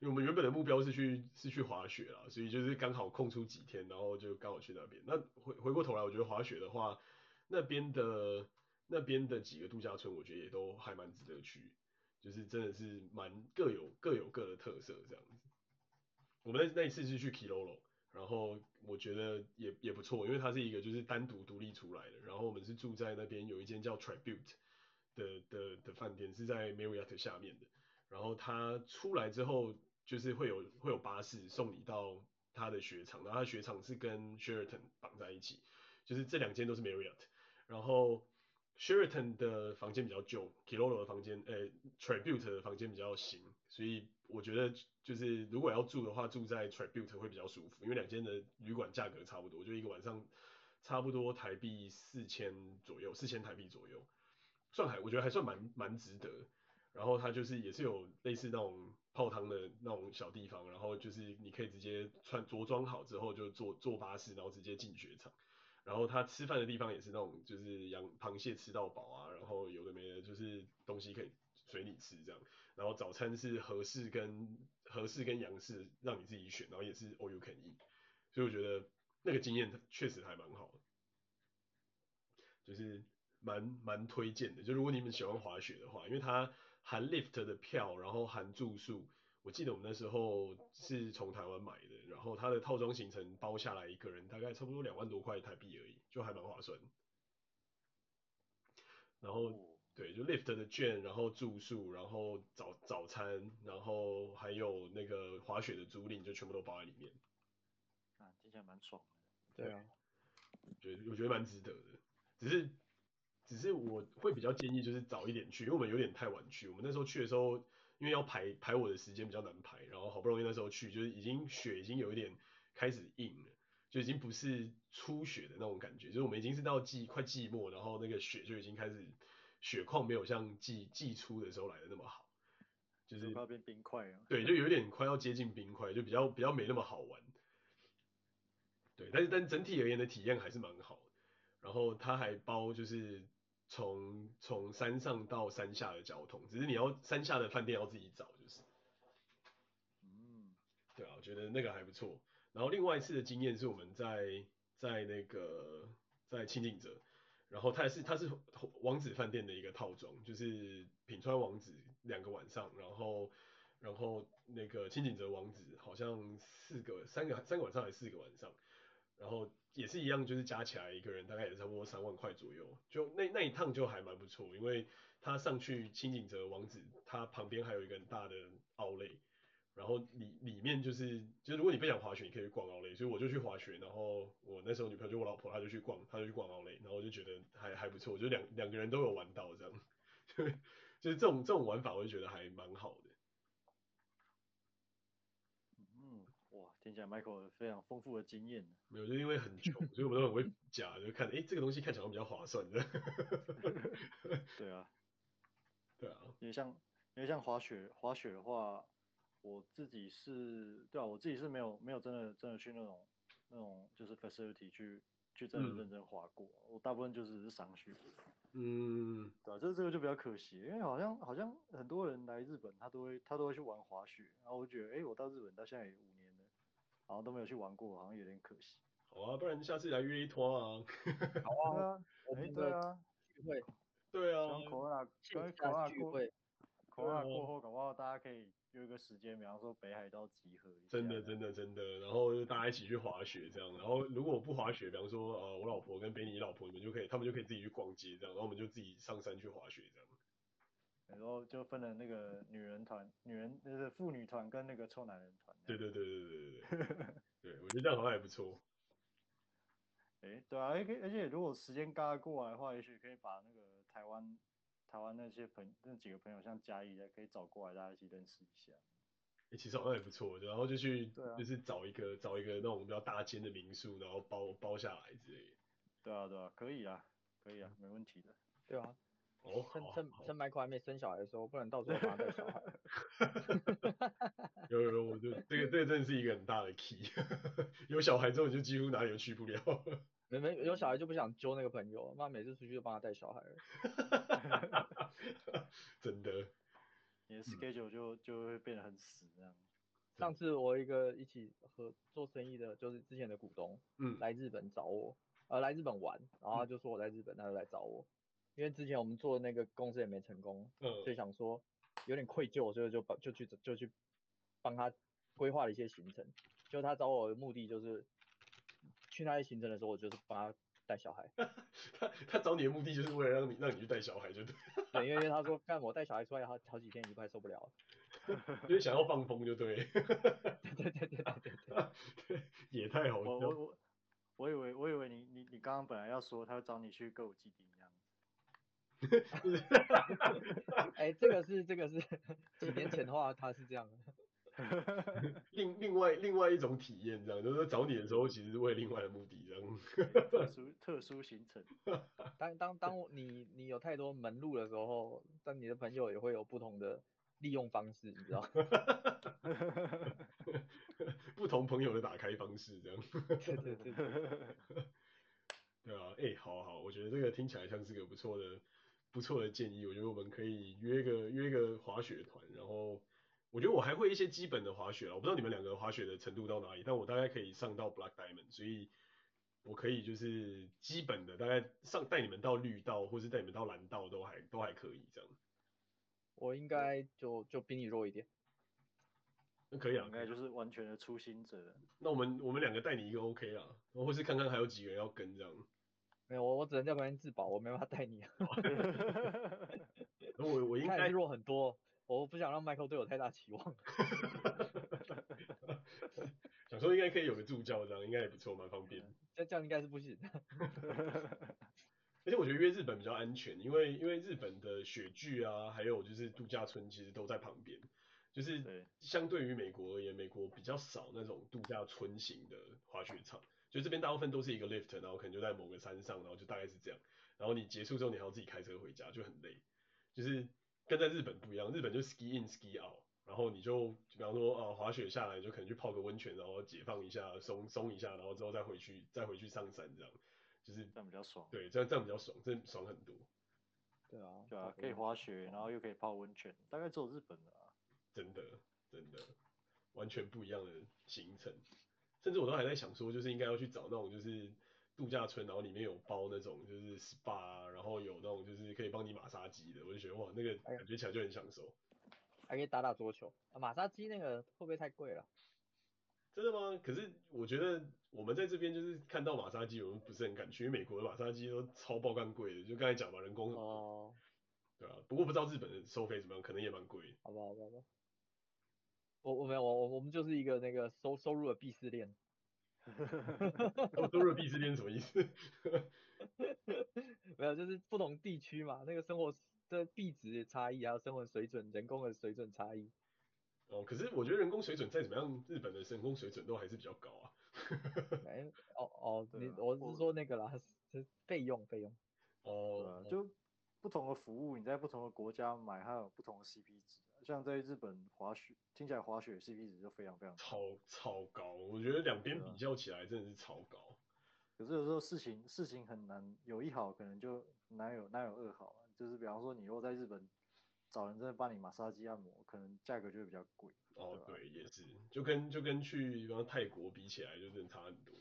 因为我们原本的目标是去是去滑雪啦，所以就是刚好空出几天，然后就刚好去那边。那回回过头来，我觉得滑雪的话，那边的那边的几个度假村，我觉得也都还蛮值得去，就是真的是蛮各有各有各的特色这样子。我们那那一次是去 Kilolo，然后我觉得也也不错，因为它是一个就是单独独立出来的，然后我们是住在那边有一间叫 Tribute 的的的饭店，是在 Marriott 下面的。然后他出来之后，就是会有会有巴士送你到他的雪场，然后他雪场是跟 Sheraton 绑在一起，就是这两间都是 Marriott。然后 Sheraton 的房间比较旧，Kilolo 的房间，呃，Tribute 的房间比较新，所以我觉得就是如果要住的话，住在 Tribute 会比较舒服，因为两间的旅馆价格差不多，就一个晚上差不多台币四千左右，四千台币左右，算还我觉得还算蛮蛮值得。然后它就是也是有类似那种泡汤的那种小地方，然后就是你可以直接穿着装好之后就坐坐巴士，然后直接进雪场。然后他吃饭的地方也是那种就是养螃蟹吃到饱啊，然后有的没的，就是东西可以随你吃这样。然后早餐是和式跟和式跟洋式让你自己选，然后也是 all you can eat。所以我觉得那个经验确实还蛮好的，就是蛮蛮推荐的。就如果你们喜欢滑雪的话，因为它。含 lift 的票，然后含住宿，我记得我们那时候是从台湾买的，然后它的套装行程包下来一个人大概差不多两万多块台币而已，就还蛮划算。然后对，就 lift 的券，然后住宿，然后早早餐，然后还有那个滑雪的租赁，就全部都包在里面。啊，听起来蛮爽的。对啊，觉得我觉得蛮值得的，只是。只是我会比较建议就是早一点去，因为我们有点太晚去。我们那时候去的时候，因为要排排我的时间比较难排，然后好不容易那时候去，就是已经雪已经有一点开始硬了，就已经不是初雪的那种感觉，就是我们已经是到季快季末，然后那个雪就已经开始雪况没有像季季初的时候来的那么好，就是快要变冰块啊。对，就有点快要接近冰块，就比较比较没那么好玩。对，但是但整体而言的体验还是蛮好的。然后它还包就是。从从山上到山下的交通，只是你要山下的饭店要自己找，就是，嗯，对啊，我觉得那个还不错。然后另外一次的经验是我们在在那个在轻井泽，然后它也是它是王子饭店的一个套装，就是品川王子两个晚上，然后然后那个清井泽王子好像四个三个三个晚上还是四个晚上，然后。也是一样，就是加起来一个人大概也差不多三万块左右，就那那一趟就还蛮不错，因为他上去清井泽王子，他旁边还有一个很大的奥莱，然后里里面就是，就是如果你不想滑雪，你可以去逛奥莱，所以我就去滑雪，然后我那时候女朋友就我老婆，她就去逛，她就去逛奥莱，然后我就觉得还还不错，就两两个人都有玩到这样，就是这种这种玩法，我就觉得还蛮好的。嗯，哇听起来 Michael 非常丰富的经验。没有，就因为很穷，所以我们都很会比价，就看，哎、欸，这个东西看起来比较划算的。对啊，对啊。因为像因为像滑雪滑雪的话，我自己是，对啊，我自己是没有没有真的真的去那种那种就是 facility 去去真的认真滑过，嗯、我大部分就是是赏雪。嗯，对啊，这这个就比较可惜，因为好像好像很多人来日本，他都会他都会去玩滑雪，然后我觉得，哎、欸，我到日本到现在也五年。好像都没有去玩过，好像有点可惜。好啊，不然下次来约一拖啊。好啊，哎，对啊，聚会。对啊。像 Corona，跟 Corona 聚会，Corona 过后，搞不好大家可以约一个时间，比方说北海道集合。真的，真的，真的。然后就大家一起去滑雪这样。然后如果我不滑雪，比方说呃我老婆跟 Benny 老婆你们就可以，他们就可以自己去逛街这样。然后我们就自己上山去滑雪这样。然后就分了那个女人团、女人就是妇女团跟那个臭男人团。对对对对对对对。对，我觉得这样好像还不错。哎，对啊，而且而且如果时间嘎过来的话，也许可以把那个台湾台湾那些朋那几个朋友，像嘉义的，可以找过来，大家一起认识一下。哎，其实好像也不错，然后就去，啊、就是找一个找一个那种比较大间的民宿，然后包包下来之类的。对啊对啊，可以啊，可以啊，没问题的。对啊。哦，趁趁趁 Michael 还没生小孩的时候，不然到时候把他带小孩。有有有，我就这个这个真的是一个很大的 key。有小孩之后你就几乎哪里都去不了。没没有小孩就不想揪那个朋友，妈每次出去就帮他带小孩了。真的，你的 schedule 就就会变得很死这样。上次我一个一起合做生意的，就是之前的股东，嗯，来日本找我，呃，来日本玩，然后他就说我在日本，他就来找我，因为之前我们做的那个公司也没成功，嗯，所以想说有点愧疚，所以就帮就去就去帮他规划了一些行程，就他找我的目的就是。去那些行程的时候，我就是帮他带小孩。他他找你的目的就是为了让你让你去带小孩，就对。对，因为他说看我带小孩出来好好几天，你快受不了了。因为想要放风，就 对。对对对对对对 对。也太好笑。我我我我以为我以为你你你刚刚本来要说他要找你去歌舞伎町 哎，这个是这个是几年前的话，他是这样的。另另外另外一种体验，这样就是说找你的时候，其实是为另外的目的，这样。特殊特殊行程。当当当你你有太多门路的时候，但你的朋友也会有不同的利用方式，你知道？不同朋友的打开方式，这样。对对对。对啊，哎、欸，好好，我觉得这个听起来像是个不错的不错的建议。我觉得我们可以约个约个滑雪团，然后。我觉得我还会一些基本的滑雪，我不知道你们两个滑雪的程度到哪里，但我大概可以上到 Black Diamond，所以我可以就是基本的大概上带你们到绿道，或是带你们到蓝道都还都还可以这样。我应该就就比你弱一点。那可以啊，应该就是完全的初心者。那我们我们两个带你一个 OK 啦，或是看看还有几个人要跟这样。没有，我我只能在旁边自保，我没办法带你。我我应该弱很多。我不想让 Michael 对我太大期望。想说应该可以有个助教这样，应该也不错，蛮方便。这这样应该是不行。而且我觉得约日本比较安全，因为因为日本的雪具啊，还有就是度假村其实都在旁边。就是相对于美国而言，美国比较少那种度假村型的滑雪场，就这边大部分都是一个 lift，然后可能就在某个山上，然后就大概是这样。然后你结束之后，你还要自己开车回家，就很累。就是。跟在日本不一样，日本就 ski in ski out，然后你就比方说啊滑雪下来就可能去泡个温泉，然后解放一下，松松一下，然后之后再回去再回去上山这样，就是这样比较爽。对，这样这样比较爽，这样爽很多。对啊，对啊，可以滑雪，然后又可以泡温泉，大概只有日本的啊。真的真的，完全不一样的行程，甚至我都还在想说，就是应该要去找那种就是。度假村，然后里面有包那种就是 SPA，然后有那种就是可以帮你马杀鸡的，我就觉得哇，那个感觉起来就很享受。还可以打打桌球，啊、马杀鸡那个会不会太贵了？真的吗？可是我觉得我们在这边就是看到马杀鸡，我们不是很敢去，因为美国的马杀鸡都超爆干贵的，就刚才讲嘛，人工哦，对啊，不过不知道日本的收费怎么样，可能也蛮贵。好吧，好吧，好吧。我我没有，我我们就是一个那个收收入的鄙视链。收入鄙视链什么意思？没有，就是不同地区嘛，那个生活的币值的差异，还有生活水准、人工的水准差异。哦，可是我觉得人工水准再怎么样，日本的人工水准都还是比较高啊。哎，哦哦，你我是说那个啦，是费用费用。哦，就不同的服务，你在不同的国家买，它有不同的 CP 值。像在日本滑雪，听起来滑雪 CP 值就非常非常超超高，我觉得两边比较起来真的是超高。可是有时候事情事情很难有一好，可能就难有难有二好。就是比方说，你如果在日本找人真的帮你马杀鸡按摩，可能价格就会比较贵。哦，对，对，也是，就跟就跟去比方泰国比起来，就真的差很多。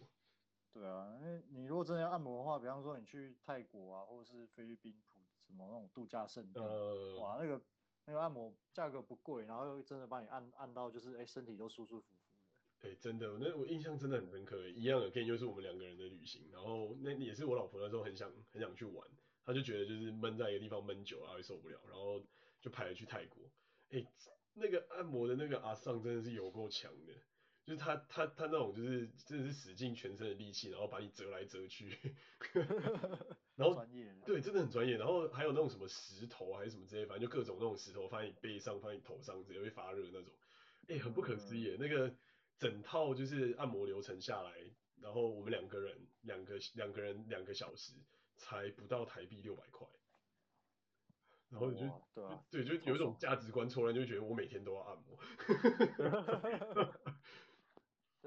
对啊，因为你如果真的要按摩的话，比方说你去泰国啊，或者是菲律宾普什么那种度假胜地，呃，哇，那个。那个按摩价格不贵，然后又真的帮你按按到，就是哎、身体都舒舒服服的。哎、真的，那我印象真的很深刻。一样的，跟就是我们两个人的旅行，然后那也是我老婆那时候很想很想去玩，她就觉得就是闷在一个地方闷久了会受不了，然后就排了去泰国。哎、那个按摩的那个阿桑真的是有够强的，就是他他他那种就是真的是使尽全身的力气，然后把你折来折去。然后专业，对，真的很专业。然后还有那种什么石头还是什么之类，反正就各种那种石头放在你背上，放在你头上，直接会发热那种。哎，很不可思议。那个整套就是按摩流程下来，然后我们两个人两个两个人两个小时才不到台币六百块。然后就对啊，对，就有一种价值观错乱，就觉得我每天都要按摩。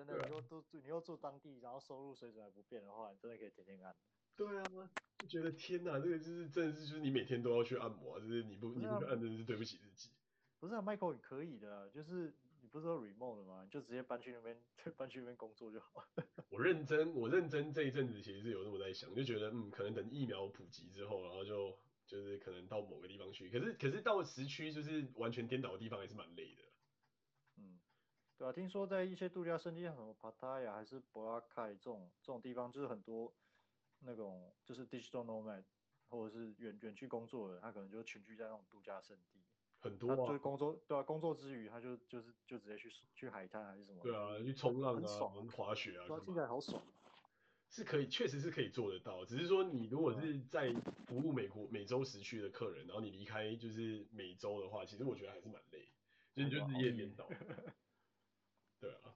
真的，你又住你又住当地，然后收入水准还不变的话，你真的可以天天按。对啊，就觉得天哪，这个就是真的是就是你每天都要去按摩啊，就是你不你不去按，真的是对不起自己。不是啊，Michael，你可以的，就是你不是说 remote 的吗？你就直接搬去那边，搬去那边工作就好。我认真，我认真这一阵子其实是有这么在想，就觉得嗯，可能等疫苗普及之后，然后就就是可能到某个地方去。可是可是到时区就是完全颠倒的地方还是蛮累的。嗯，对啊，听说在一些度假胜地，像什么 Pattaya 还是 Boracay 这种这种地方，就是很多。那种就是 digital nomad 或者是远远去工作的，他可能就群居在那种度假胜地，很多啊，就是工作对啊，工作之余他就就是就直接去去海滩还是什么，对啊，去冲浪啊，爽滑雪啊，对啊，听起来好爽，是可以，确实是可以做得到，只是说你如果是在服务美国美洲时区的客人，然后你离开就是美洲的话，其实我觉得还是蛮累，就是就日夜颠倒，对啊，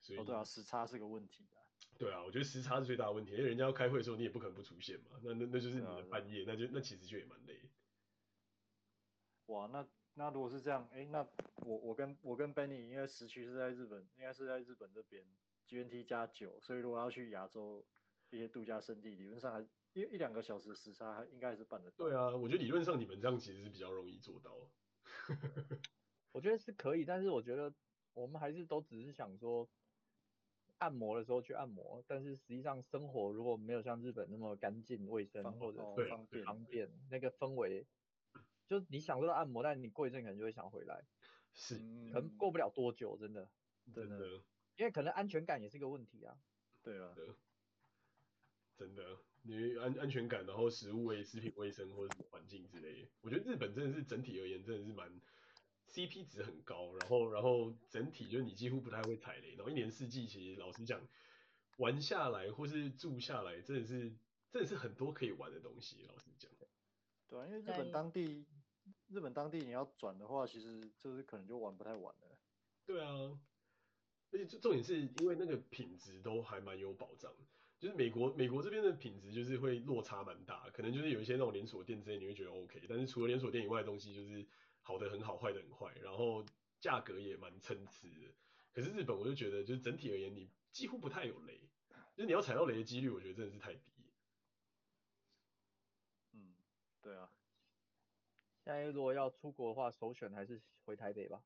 所以哦对啊，时差是个问题啊。对啊，我觉得时差是最大的问题，因为人家要开会的时候，你也不可能不出现嘛。那那那就是你的半夜，啊、那就那其实就也蛮累。哇，那那如果是这样，哎，那我我跟我跟 Benny 因为时区是在日本，应该是在日本这边 GNT 加九，所以如果要去亚洲一些度假胜地，理论上还一一两个小时时差，应该还是办得到。对啊，我觉得理论上你们这样其实是比较容易做到。我觉得是可以，但是我觉得我们还是都只是想说。按摩的时候去按摩，但是实际上生活如果没有像日本那么干净卫生或者方便方便，那个氛围，就你享受到按摩，但你过一阵可能就会想回来，是，可能过不了多久，真的，真的，因为可能安全感也是一个问题啊，对啊，真的，你安安全感，然后食物卫食品卫生或者什么环境之类的，我觉得日本真的是整体而言真的是蛮。CP 值很高，然后然后整体就是你几乎不太会踩雷，然后一年四季其实老实讲，玩下来或是住下来真的是真的是很多可以玩的东西，老实讲。对啊，因为日本当地日本当地你要转的话，其实就是可能就玩不太完了。对啊，而且重重点是因为那个品质都还蛮有保障，就是美国美国这边的品质就是会落差蛮大，可能就是有一些那种连锁店之类你会觉得 OK，但是除了连锁店以外的东西就是。好的很好，坏的很坏，然后价格也蛮参差的。可是日本我就觉得，就是整体而言，你几乎不太有雷，就是你要踩到雷的几率，我觉得真的是太低。嗯，对啊。现在如果要出国的话，首选还是回台北吧。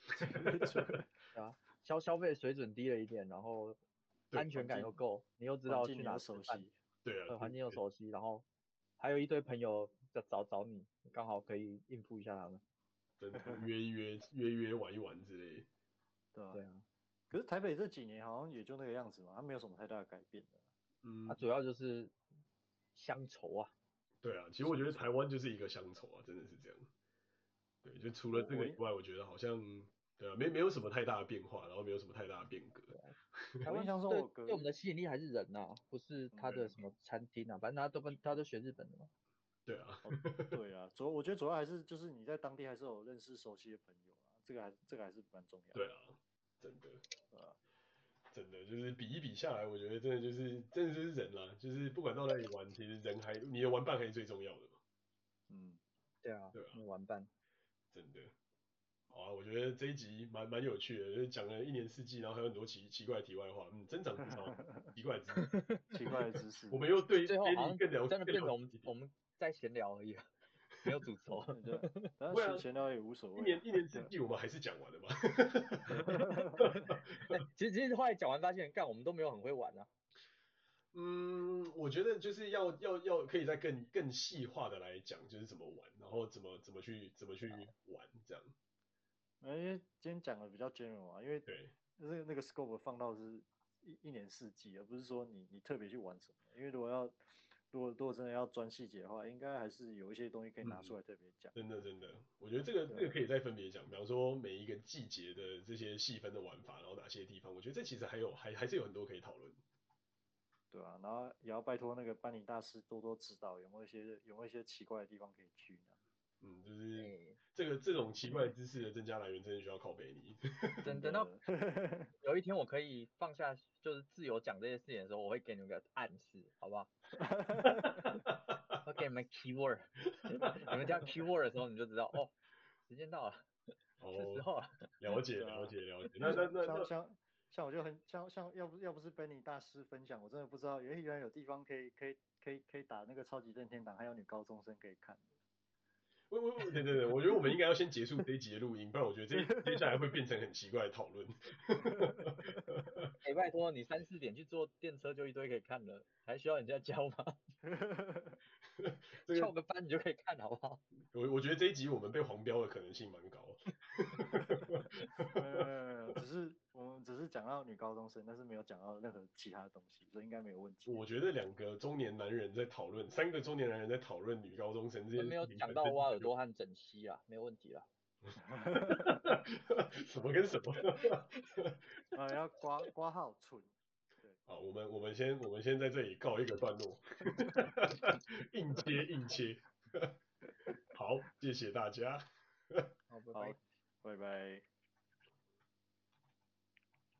对啊，消消费水准低了一点，然后安全感又够，你又知道去哪熟悉。对啊，环境又熟悉，然后还有一堆朋友在找找你，刚好可以应付一下他们。真的约一约 约一约玩一玩之类，对啊，对啊。可是台北这几年好像也就那个样子嘛，它没有什么太大的改变的。嗯，它主要就是乡愁啊。对啊，其实我觉得台湾就是一个乡愁啊，真的是这样。对，就除了这个以外，我觉得好像对啊，没没有什么太大的变化，然后没有什么太大的变革。台湾像说我对我们的吸引力还是人呐、啊，不是他的什么餐厅啊，反正他都跟他都学日本的嘛。对啊，对啊，主要我觉得主要还是就是你在当地还是有认识熟悉的朋友啊，这个还这个还是蛮重要的。对啊，真的，啊，真的就是比一比下来，我觉得真的就是真的就是人啦，就是不管到哪里玩，其实人还你的玩伴还是最重要的嘛。嗯，对啊，对啊，玩伴，真的。好啊，我觉得这一集蛮蛮有趣的，就是讲了一年四季，然后还有很多奇奇怪的题外话，嗯，增长不少奇怪的知识，奇怪的知识。我们又对最后好像更了真的变成我们我们。在闲聊而已，没有主轴。不然闲聊也无所谓。一年一年四季我们还是讲完了嘛。其实其实后来讲完发现，干我们都没有很会玩啊。嗯，我觉得就是要要要可以再更更细化的来讲，就是怎么玩，然后怎么怎么去怎么去玩这样。因为今天讲的比较 general 啊，因为对，就是那个 scope 放到是一一年四季，而不是说你你特别去玩什么。因为如果要如果如果真的要钻细节的话，应该还是有一些东西可以拿出来特别讲。真的真的，我觉得这个这个可以再分别讲，比方说每一个季节的这些细分的玩法，然后哪些地方，我觉得这其实还有还还是有很多可以讨论。对啊，然后也要拜托那个班尼大师多多指导，有没有一些有没有一些奇怪的地方可以去呢？嗯，就是这个这种奇怪知识的增加来源，真的需要靠北你。等等到有一天我可以放下，就是自由讲这些事情的时候，我会给你们个暗示，好不好？我给你们 keyword，你们加 keyword 的时候，你就知道哦，时间到了，哦，是时候了。了解了解了解。那那那像像像我就很像像要不要不是 Benny 大师分享，我真的不知道，原原来有地方可以可以可以可以打那个超级任天堂，还有女高中生可以看。我我，对对对，我觉得我们应该要先结束这一集的录音，不然我觉得这接下来会变成很奇怪的讨论。哎、欸，拜托你三四点去坐电车就一堆可以看了，还需要人家教吗？翘个班你就可以看，好不好？我我觉得这一集我们被黄标的可能性蛮高。呃，只是我们只是讲到女高中生，但是没有讲到任何其他东西，所以应该没有问题。我觉得两个中年男人在讨论，三个中年男人在讨论女高中生这件，没有讲到挖耳朵和整息啊，没有问题啦。什么跟什么？啊，要刮刮号存。好，我们我们先我们先在这里告一个段落，硬切硬切，好，谢谢大家，好，拜拜，拜拜。